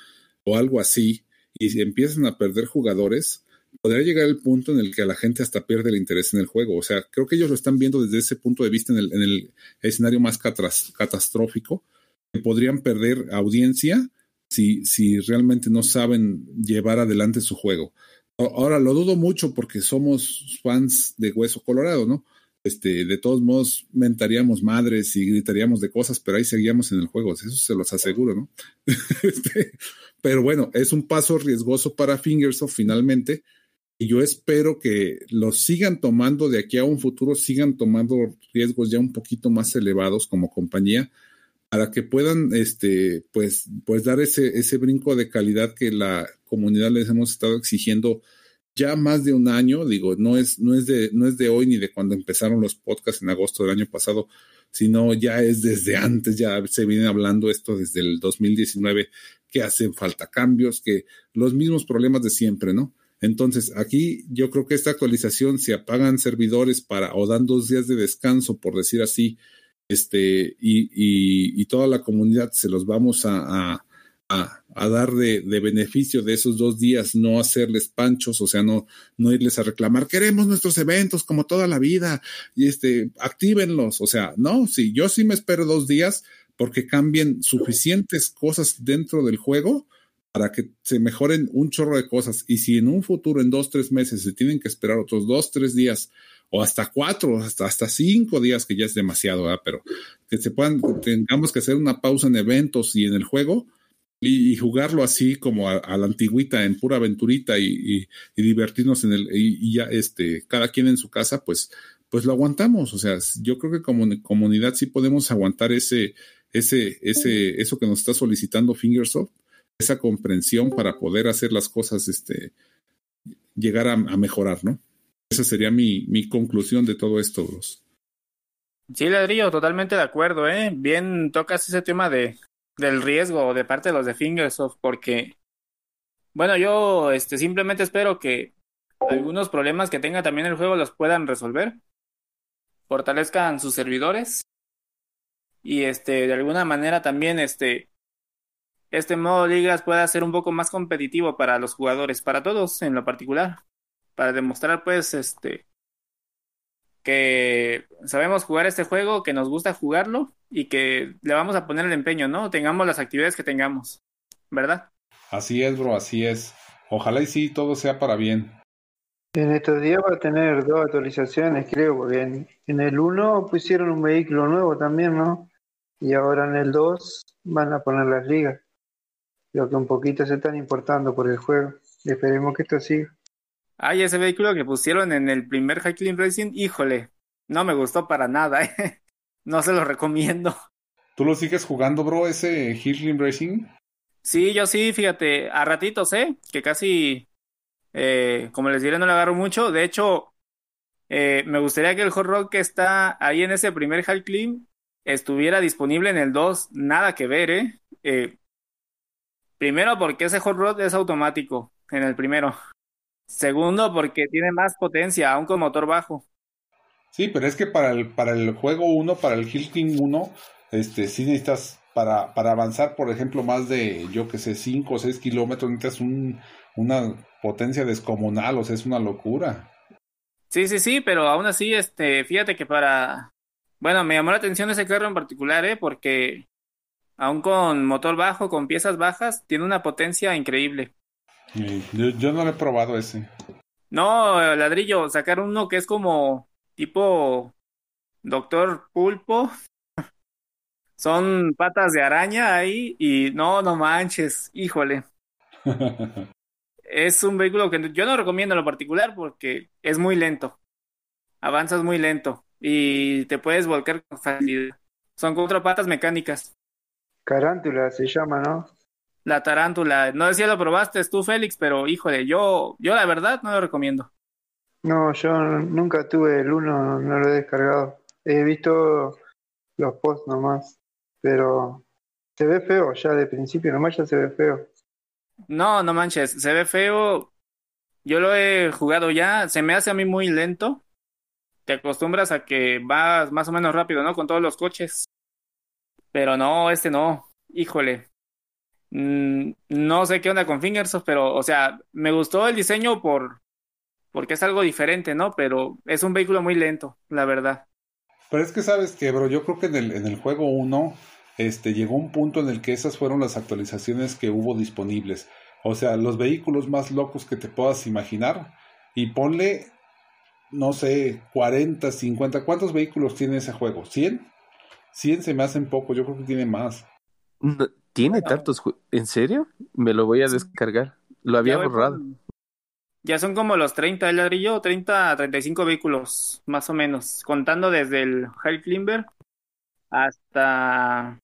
o algo así, y empiezan a perder jugadores, podría llegar el punto en el que la gente hasta pierde el interés en el juego. O sea, creo que ellos lo están viendo desde ese punto de vista en el, en el escenario más catastrófico, que podrían perder audiencia si, si realmente no saben llevar adelante su juego. Ahora lo dudo mucho porque somos fans de Hueso Colorado, ¿no? Este, de todos modos, mentaríamos madres y gritaríamos de cosas, pero ahí seguíamos en el juego, eso se los aseguro, ¿no? Este, pero bueno, es un paso riesgoso para Fingersoft finalmente, yo espero que los sigan tomando de aquí a un futuro, sigan tomando riesgos ya un poquito más elevados como compañía para que puedan este pues pues dar ese ese brinco de calidad que la comunidad les hemos estado exigiendo ya más de un año, digo, no es, no es de, no es de hoy ni de cuando empezaron los podcasts en agosto del año pasado, sino ya es desde antes, ya se viene hablando esto desde el 2019, que hacen falta cambios, que los mismos problemas de siempre, ¿no? Entonces, aquí yo creo que esta actualización, si apagan servidores para o dan dos días de descanso, por decir así, este, y, y, y toda la comunidad se los vamos a, a dar de, beneficio de esos dos días, no hacerles panchos, o sea, no, no irles a reclamar, queremos nuestros eventos como toda la vida, y este, actívenlos, o sea, no, sí, yo sí me espero dos días porque cambien suficientes cosas dentro del juego para que se mejoren un chorro de cosas. Y si en un futuro, en dos, tres meses, se tienen que esperar otros dos, tres días, o hasta cuatro, hasta, hasta cinco días, que ya es demasiado, pero que se puedan, tengamos que hacer una pausa en eventos y en el juego, y, jugarlo así como a, la antigüita, en pura aventurita y, divertirnos en el, y, ya este, cada quien en su casa, pues, pues lo aguantamos. O sea, yo creo que como comunidad sí podemos aguantar ese, ese, ese, eso que nos está solicitando Fingersoft, esa comprensión para poder hacer las cosas, este, llegar a, mejorar, ¿no? Esa sería mi, mi conclusión de todo esto, Bros. Sí, Ladrillo, totalmente de acuerdo, ¿eh? Bien tocas ese tema de, del riesgo de parte de los de Fingersoft porque, bueno, yo este, simplemente espero que algunos problemas que tenga también el juego los puedan resolver, fortalezcan sus servidores y este, de alguna manera también este, este modo ligas pueda ser un poco más competitivo para los jugadores, para todos en lo particular, para demostrar pues este que sabemos jugar este juego, que nos gusta jugarlo y que le vamos a poner el empeño, ¿no? Tengamos las actividades que tengamos, ¿verdad? Así es, bro, así es. Ojalá y sí todo sea para bien. En estos días va a tener dos actualizaciones, creo, porque en, el 1 pusieron un vehículo nuevo también, ¿no? Y ahora en el 2 van a poner las ligas. Lo que un poquito se están importando por el juego. Esperemos que esto siga. Ay, ese vehículo que pusieron en el primer High Racing, híjole, no me gustó para nada, ¿eh? No se lo recomiendo. ¿Tú lo sigues jugando, bro, ese Hill Racing? Sí, yo sí, fíjate, a ratitos, ¿eh? Que casi, eh, como les diré, no le agarro mucho. De hecho, eh, me gustaría que el hot rock que está ahí en ese primer High Clean estuviera disponible en el 2. Nada que ver, ¿eh? ¿eh? Primero, porque ese hot rod es automático en el primero. Segundo, porque tiene más potencia, aún con motor bajo. Sí, pero es que para el, para el juego 1, para el Hill King 1, este, sí necesitas, para, para avanzar, por ejemplo, más de, yo que sé, 5 o 6 kilómetros, necesitas un, una potencia descomunal, o sea, es una locura. Sí, sí, sí, pero aún así, este, fíjate que para, bueno, me llamó la atención ese carro en particular, ¿eh? Porque aún con motor bajo, con piezas bajas, tiene una potencia increíble yo, no lo he probado ese. No, ladrillo, sacar uno que es como tipo Doctor Pulpo. Son patas de araña ahí y no, no manches, híjole. es un vehículo que yo no recomiendo en lo particular porque es muy lento. Avanzas muy lento y te puedes volcar con facilidad. Son cuatro patas mecánicas. Carántula se llama, ¿no? La tarántula. No decía lo probaste tú, Félix, pero híjole, yo, yo la verdad no lo recomiendo. No, yo nunca tuve el uno, no lo he descargado. He visto los posts nomás, pero se ve feo ya de principio, nomás ya se ve feo. No, no manches, se ve feo. Yo lo he jugado ya, se me hace a mí muy lento. Te acostumbras a que vas más o menos rápido, ¿no? Con todos los coches. Pero no, este no. Híjole, Mm, no sé qué onda con Fingersoft, pero, o sea, me gustó el diseño por porque es algo diferente, ¿no? Pero es un vehículo muy lento, la verdad. Pero es que sabes que, bro, yo creo que en el, en el juego 1 este, llegó un punto en el que esas fueron las actualizaciones que hubo disponibles. O sea, los vehículos más locos que te puedas imaginar. Y ponle, no sé, 40, 50. ¿Cuántos vehículos tiene ese juego? ¿100? 100 se me hacen poco, yo creo que tiene más. ¿Tiene tantos? ¿En serio? Me lo voy a descargar. Lo había borrado. ya son como los 30 de ladrillo, 30 a 35 vehículos, más o menos, contando desde el Hellclimber hasta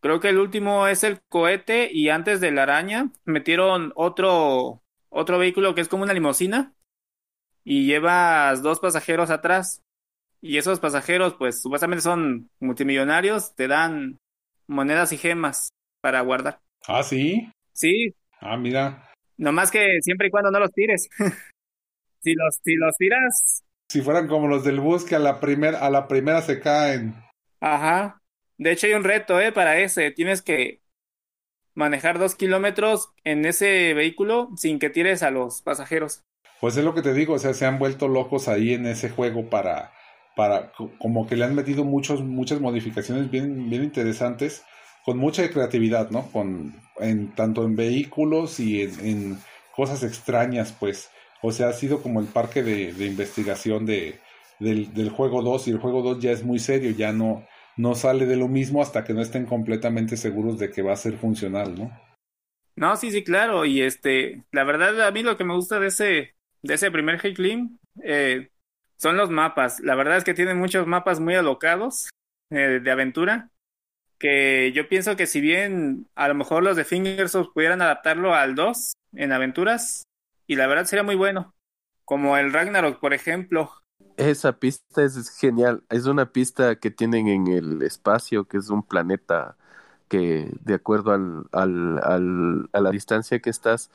creo que el último es el cohete y antes de la araña metieron otro otro vehículo que es como una limusina y llevas dos pasajeros atrás y esos pasajeros pues supuestamente son multimillonarios, te dan monedas y gemas para guardar. Ah, sí. Sí. Ah, mira. Nomás que siempre y cuando no los tires. si los si los tiras si fueran como los del bus que a la primera a la primera se caen. Ajá. De hecho, hay un reto, ¿eh? Para ese. Tienes que manejar dos kilómetros en ese vehículo sin que tires a los pasajeros. Pues es lo que te digo, o sea, se han vuelto locos ahí en ese juego para, para, como que le han metido muchos, muchas modificaciones bien, bien interesantes, con mucha creatividad, ¿no? Con, en, tanto en vehículos y en, cosas extrañas, pues. O sea, ha sido como el parque de, de investigación de, del, del, juego 2 y el juego 2 ya es muy serio, ya no, no sale de lo mismo hasta que no estén completamente seguros de que va a ser funcional, ¿no? No, sí, sí, claro. Y este, la verdad, a mí lo que me gusta de ese, de ese primer Clean eh, son los mapas. La verdad es que tiene muchos mapas muy alocados eh, de aventura. Que yo pienso que si bien a lo mejor los de Fingersoft pudieran adaptarlo al 2 en aventuras, y la verdad sería muy bueno. Como el Ragnarok, por ejemplo, esa pista es genial. Es una pista que tienen en el espacio, que es un planeta que, de acuerdo al, al, al a la distancia que estás,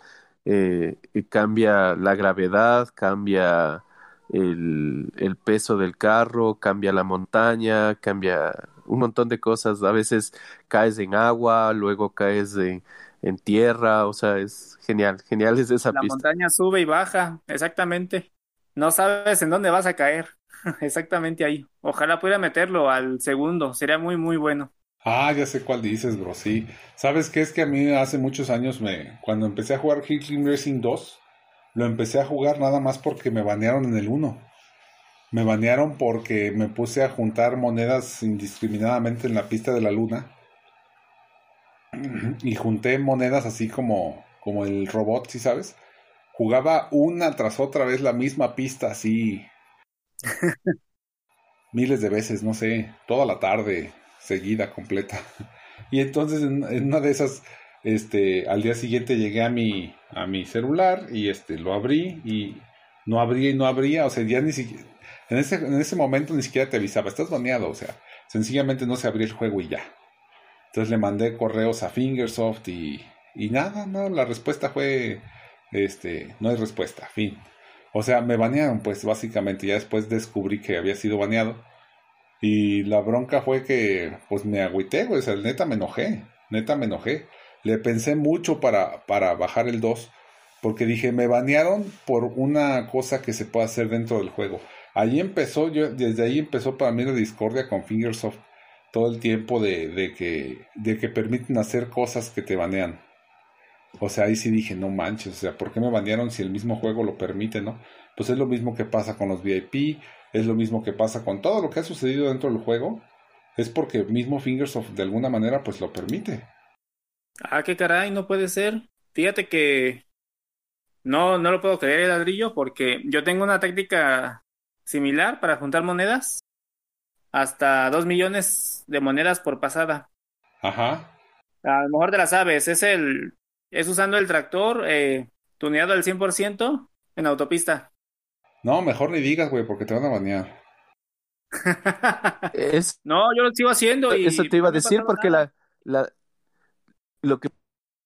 eh, cambia la gravedad, cambia el, el peso del carro, cambia la montaña, cambia un montón de cosas. A veces caes en agua, luego caes en, en tierra, o sea, es genial, genial es esa pista. La montaña sube y baja, exactamente no sabes en dónde vas a caer. Exactamente ahí. Ojalá pudiera meterlo al segundo, sería muy, muy bueno. Ah, ya sé cuál dices, bro, sí. ¿Sabes qué? Es que a mí hace muchos años, me, cuando empecé a jugar Hitling Racing 2, lo empecé a jugar nada más porque me banearon en el 1. Me banearon porque me puse a juntar monedas indiscriminadamente en la pista de la luna. Y junté monedas así como, como el robot, ¿sí sabes? jugaba una tras otra vez la misma pista así miles de veces, no sé, toda la tarde seguida, completa. Y entonces en, una de esas, este, al día siguiente llegué a mi, a mi celular y este, lo abrí y no abría y no abría, o sea, ya ni siquiera, en ese, en ese momento ni siquiera te avisaba, estás baneado, o sea, sencillamente no se abría el juego y ya. Entonces le mandé correos a Fingersoft y, y nada, no, la respuesta fue este, no hay respuesta, fin. O sea, me banearon, pues básicamente, ya después descubrí que había sido baneado. Y la bronca fue que, pues me agüité, o sea, neta me enojé, neta me enojé. Le pensé mucho para, para bajar el 2, porque dije, me banearon por una cosa que se puede hacer dentro del juego. Ahí empezó, yo, desde ahí empezó para mí la discordia con Fingersoft todo el tiempo de, de, que, de que permiten hacer cosas que te banean. O sea, ahí sí dije, no manches, o sea, ¿por qué me banearon si el mismo juego lo permite, no? Pues es lo mismo que pasa con los VIP, es lo mismo que pasa con todo lo que ha sucedido dentro del juego, es porque mismo Fingersoft de alguna manera pues lo permite. Ah, qué caray, no puede ser. Fíjate que no, no lo puedo creer el ladrillo porque yo tengo una táctica similar para juntar monedas. Hasta dos millones de monedas por pasada. Ajá. A lo mejor te la sabes, es el es usando el tractor eh, tuneado al 100% en autopista. No, mejor ni digas, güey, porque te van a banear. es, no, yo lo sigo haciendo. Y eso te iba a decir porque la, la, lo que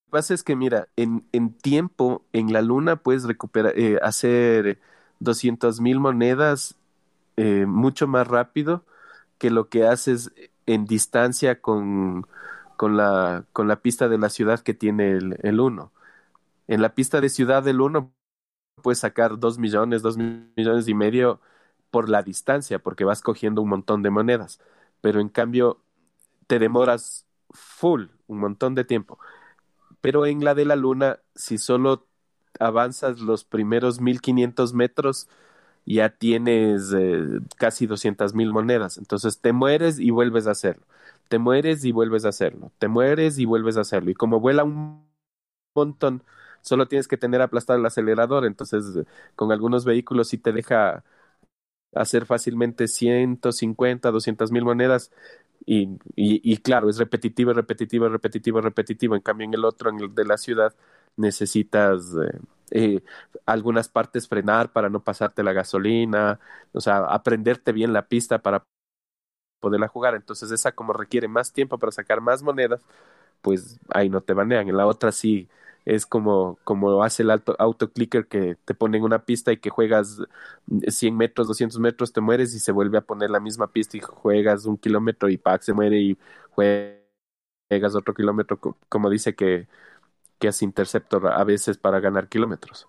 pasa es que, mira, en, en tiempo, en la luna puedes recuperar, eh, hacer 200 mil monedas eh, mucho más rápido que lo que haces en distancia con, con la, con la pista de la ciudad que tiene el, el 1. En la pista de ciudad del 1 puedes sacar 2 millones, 2 millones y medio por la distancia, porque vas cogiendo un montón de monedas. Pero en cambio, te demoras full, un montón de tiempo. Pero en la de la luna, si solo avanzas los primeros 1500 metros, ya tienes eh, casi 200 mil monedas. Entonces te mueres y vuelves a hacerlo te mueres y vuelves a hacerlo, te mueres y vuelves a hacerlo. Y como vuela un montón, solo tienes que tener aplastado el acelerador, entonces con algunos vehículos sí te deja hacer fácilmente 150, 200 mil monedas y, y, claro, es repetitivo, repetitivo, repetitivo, repetitivo. En cambio, en el otro, en el de la ciudad, necesitas eh, eh, algunas partes frenar para no pasarte la gasolina, o sea, aprenderte bien la pista para poderla jugar. Entonces, esa como requiere más tiempo para sacar más monedas, pues ahí no te banean. En la otra sí es como, como hace el auto, autoclicker que te pone en una pista y que juegas 100 metros, 200 metros, te mueres y se vuelve a poner la misma pista y juegas un kilómetro y Pac se muere y juegas otro kilómetro, como dice que, que es Interceptor a veces para ganar kilómetros.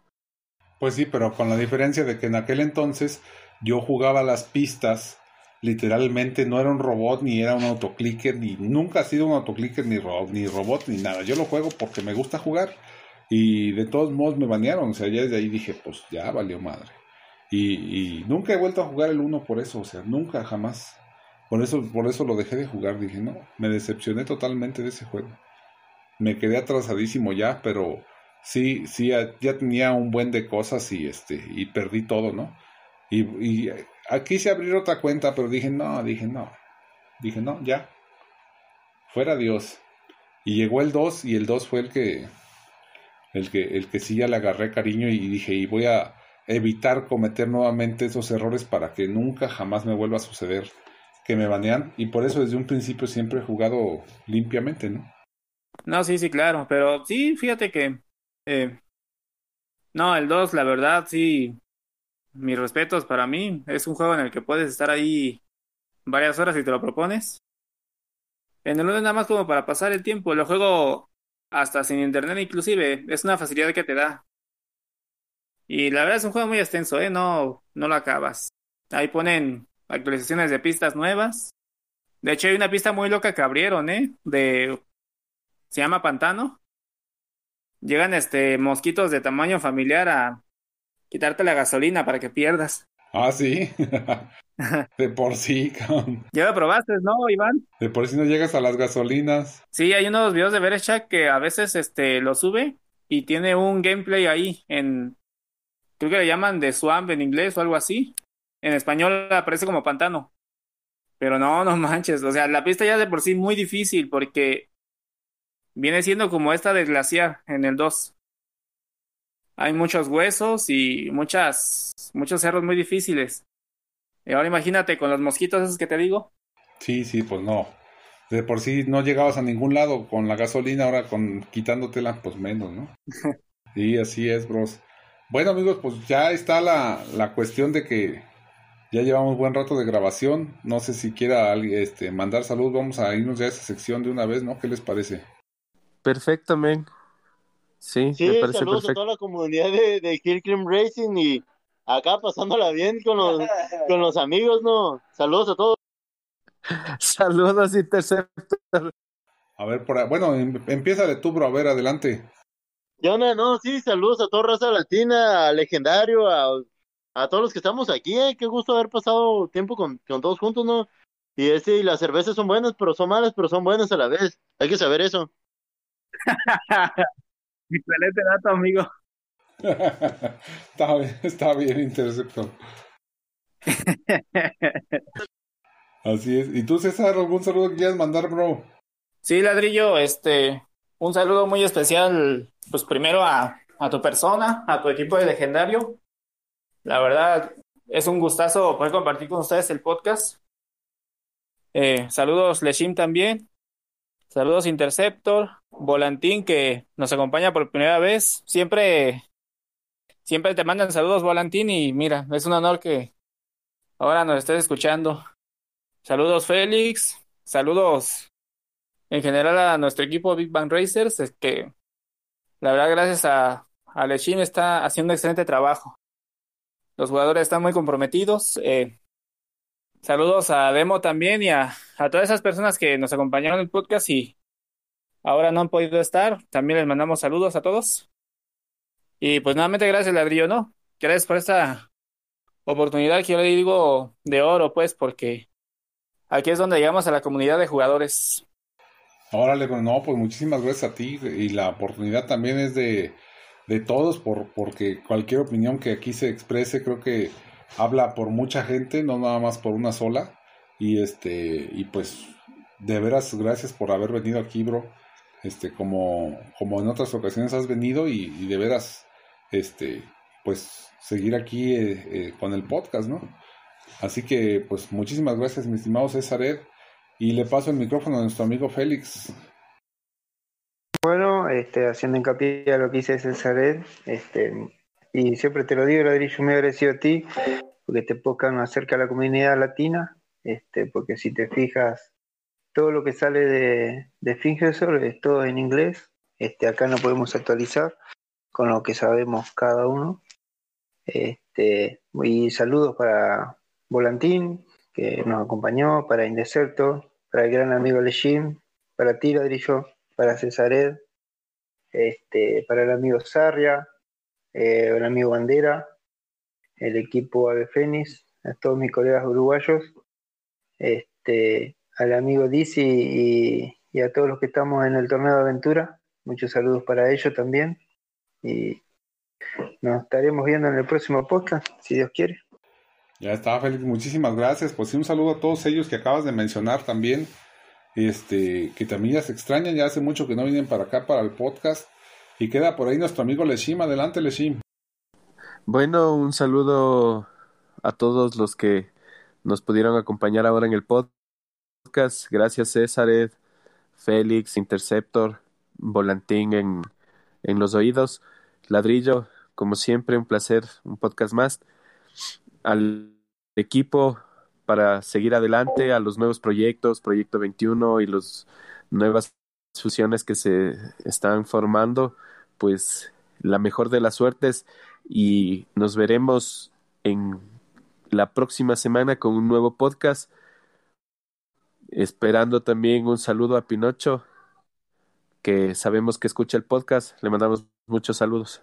Pues sí, pero con la diferencia de que en aquel entonces yo jugaba las pistas literalmente no era un robot ni era un autoclicker ni nunca ha sido un autoclicker ni, ni robot ni nada. Yo lo juego porque me gusta jugar y de todos modos me banearon. O sea, ya desde ahí dije, pues ya valió madre. Y, y nunca he vuelto a jugar el 1 por eso, o sea, nunca, jamás. Por eso, por eso lo dejé de jugar. Dije, no, me decepcioné totalmente de ese juego. Me quedé atrasadísimo ya, pero sí, sí, ya tenía un buen de cosas y este, y perdí todo, ¿no? Y, y quise abrir otra cuenta, pero dije, no, dije, no. Dije, no, ya. Fuera Dios. Y llegó el 2 y el 2 fue el que, el que, el que sí ya le agarré cariño y dije, y voy a evitar cometer nuevamente esos errores para que nunca jamás me vuelva a suceder que me banean. Y por eso desde un principio siempre he jugado limpiamente, ¿no? No, sí, sí, claro. Pero sí, fíjate que... Eh, no, el 2, la verdad, sí, mis respetos para mí. Es un juego en el que puedes estar ahí varias horas si te lo propones. En el 1 nada más como para pasar el tiempo. Lo juego hasta sin internet inclusive. Es una facilidad que te da. Y la verdad es un juego muy extenso, ¿eh? No, no lo acabas. Ahí ponen actualizaciones de pistas nuevas. De hecho hay una pista muy loca que abrieron, ¿eh? De... Se llama Pantano. Llegan este mosquitos de tamaño familiar a quitarte la gasolina para que pierdas. Ah, sí. de por sí, cabrón. Ya lo probaste, ¿no, Iván? De por sí no llegas a las gasolinas. Sí, hay unos videos de Bereshak que a veces este lo sube y tiene un gameplay ahí en creo que le llaman de Swamp en inglés o algo así. En español aparece como pantano. Pero no, no manches, o sea, la pista ya de por sí muy difícil porque viene siendo como esta de glaciar en el 2 hay muchos huesos y muchas, muchos cerros muy difíciles. Y ahora imagínate con los mosquitos esos que te digo. Sí, sí, pues no. De por sí no llegabas a ningún lado con la gasolina, ahora con quitándotela, pues menos, ¿no? sí, así es, bros. Bueno, amigos, pues ya está la, la cuestión de que ya llevamos buen rato de grabación. No sé si quiera este, mandar salud. Vamos a irnos ya a esa sección de una vez, ¿no? ¿Qué les parece? Perfecto, men. Sí, sí me parece saludos perfecto. a toda la comunidad de, de Climb Racing y acá pasándola bien con los, con los amigos, ¿no? Saludos a todos. Saludos, Interceptor. A ver, por ahí. Bueno, em, empieza tú, bro. A ver, adelante. ¿Qué onda? No, sí, saludos a toda raza latina, a Legendario, a, a todos los que estamos aquí, ¿eh? Qué gusto haber pasado tiempo con, con todos juntos, ¿no? Y este, y las cervezas son buenas, pero son malas, pero son buenas a la vez. Hay que saber eso. Excelente dato, amigo. está bien, está bien, Interceptor. Así es. ¿Y tú, César, algún saludo que quieras mandar, bro? Sí, ladrillo, este, un saludo muy especial, pues primero a, a tu persona, a tu equipo de legendario. La verdad, es un gustazo poder compartir con ustedes el podcast. Eh, saludos, Leshim también. Saludos, Interceptor. Volantín, que nos acompaña por primera vez. Siempre, siempre te mandan saludos, Volantín, y mira, es un honor que ahora nos estés escuchando. Saludos, Félix. Saludos en general a nuestro equipo Big Bang Racers, es que la verdad, gracias a, a Lechim está haciendo un excelente trabajo. Los jugadores están muy comprometidos. Eh, saludos a Demo también y a, a todas esas personas que nos acompañaron en el podcast y ahora no han podido estar. También les mandamos saludos a todos. Y pues nuevamente gracias, Ladrillo, ¿no? Gracias por esta oportunidad que yo le digo de oro, pues, porque aquí es donde llegamos a la comunidad de jugadores. Órale, pues no, pues muchísimas gracias a ti y la oportunidad también es de, de todos, por, porque cualquier opinión que aquí se exprese creo que habla por mucha gente, no nada más por una sola. Y este, y pues de veras, gracias por haber venido aquí, bro. Este, como, como en otras ocasiones has venido y, de veras, este, pues seguir aquí eh, eh, con el podcast, ¿no? Así que, pues muchísimas gracias, mi estimado César Ed. Y le paso el micrófono a nuestro amigo Félix. Bueno, este, haciendo hincapié a lo que dice César Ed, este, y siempre te lo digo, Ladrillo, me agradecido a ti, porque te pocan acerca de la comunidad latina, este, porque si te fijas, todo lo que sale de, de es todo en inglés, este, acá no podemos actualizar con lo que sabemos cada uno. Este, y saludos para Volantín, que nos acompañó, para Indeserto, para el gran amigo Lejim, para ti, Ladrillo, para Cesared, este, para el amigo Sarria, eh, amigo Bandera, el equipo Ave Fénix, a todos mis colegas uruguayos, este, al amigo Dizzy y, a todos los que estamos en el torneo de aventura. Muchos saludos para ellos también. Y nos estaremos viendo en el próximo podcast, si Dios quiere. Ya está, Félix, muchísimas gracias. Pues sí, un saludo a todos ellos que acabas de mencionar también. Este, que también ya se extrañan, ya hace mucho que no vienen para acá para el podcast. Y queda por ahí nuestro amigo Leshim. Adelante, Leshim. Bueno, un saludo a todos los que nos pudieron acompañar ahora en el podcast. Gracias, César, Félix, Interceptor, Volantín en, en los oídos. Ladrillo, como siempre, un placer, un podcast más. Al equipo para seguir adelante, a los nuevos proyectos, Proyecto 21 y las nuevas fusiones que se están formando, pues la mejor de las suertes y nos veremos en la próxima semana con un nuevo podcast. Esperando también un saludo a Pinocho, que sabemos que escucha el podcast. Le mandamos muchos saludos.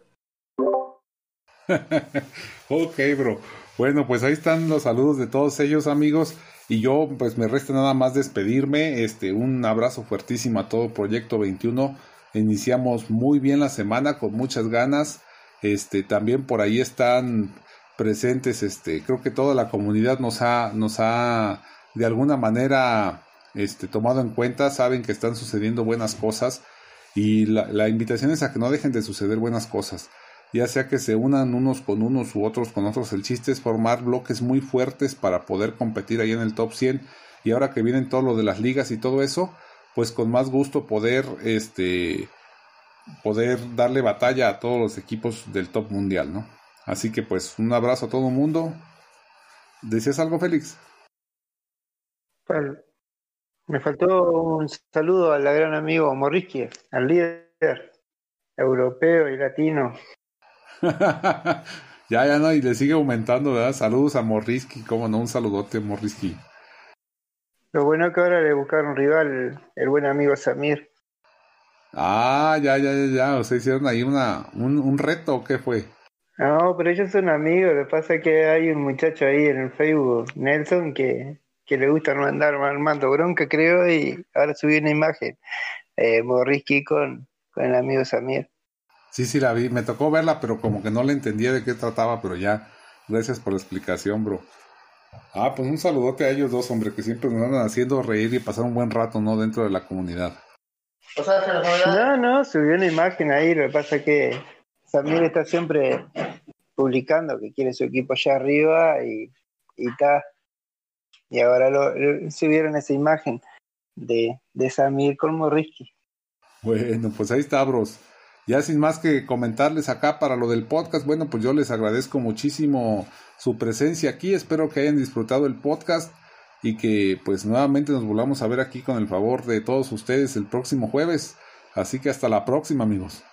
ok, bro. Bueno, pues ahí están los saludos de todos ellos, amigos. Y yo, pues me resta nada más despedirme. Este, un abrazo fuertísimo a todo Proyecto 21. Iniciamos muy bien la semana con muchas ganas. Este, también por ahí están presentes, este, creo que toda la comunidad nos ha, nos ha de alguna manera este, tomado en cuenta, saben que están sucediendo buenas cosas y la, la invitación es a que no dejen de suceder buenas cosas ya sea que se unan unos con unos u otros con otros. El chiste es formar bloques muy fuertes para poder competir ahí en el top 100. Y ahora que vienen todo lo de las ligas y todo eso, pues con más gusto poder, este, poder darle batalla a todos los equipos del top mundial, ¿no? Así que pues un abrazo a todo el mundo. ¿Decías algo, Félix? Me faltó un saludo al gran amigo Morrisky, al líder europeo y latino ya, ya no, y le sigue aumentando, ¿verdad? Saludos a Morrisky, cómo no, un saludote, Morrisky. Lo bueno es que ahora le buscaron rival, el buen amigo Samir. Ah, ya, ya, ya, ya, o sea, hicieron ahí una, un, un reto, ¿o qué fue? No, pero ellos son amigos, lo que pasa es que hay un muchacho ahí en el Facebook, Nelson, que, que le gusta andar armando bronca, creo, y ahora subí una imagen, eh, Morrisky con, con el amigo Samir. Sí, sí, la vi. Me tocó verla, pero como que no le entendía de qué trataba, pero ya. Gracias por la explicación, bro. Ah, pues un saludote a ellos dos, hombre, que siempre nos andan haciendo reír y pasar un buen rato, ¿no? Dentro de la comunidad. No, no, subió una imagen ahí, lo que pasa es que Samir está siempre publicando que quiere su equipo allá arriba y, y está. Y ahora lo, subieron esa imagen de, de Samir con Morrisky. Bueno, pues ahí está, bros. Ya sin más que comentarles acá para lo del podcast, bueno, pues yo les agradezco muchísimo su presencia aquí. Espero que hayan disfrutado el podcast y que pues nuevamente nos volvamos a ver aquí con el favor de todos ustedes el próximo jueves. Así que hasta la próxima, amigos.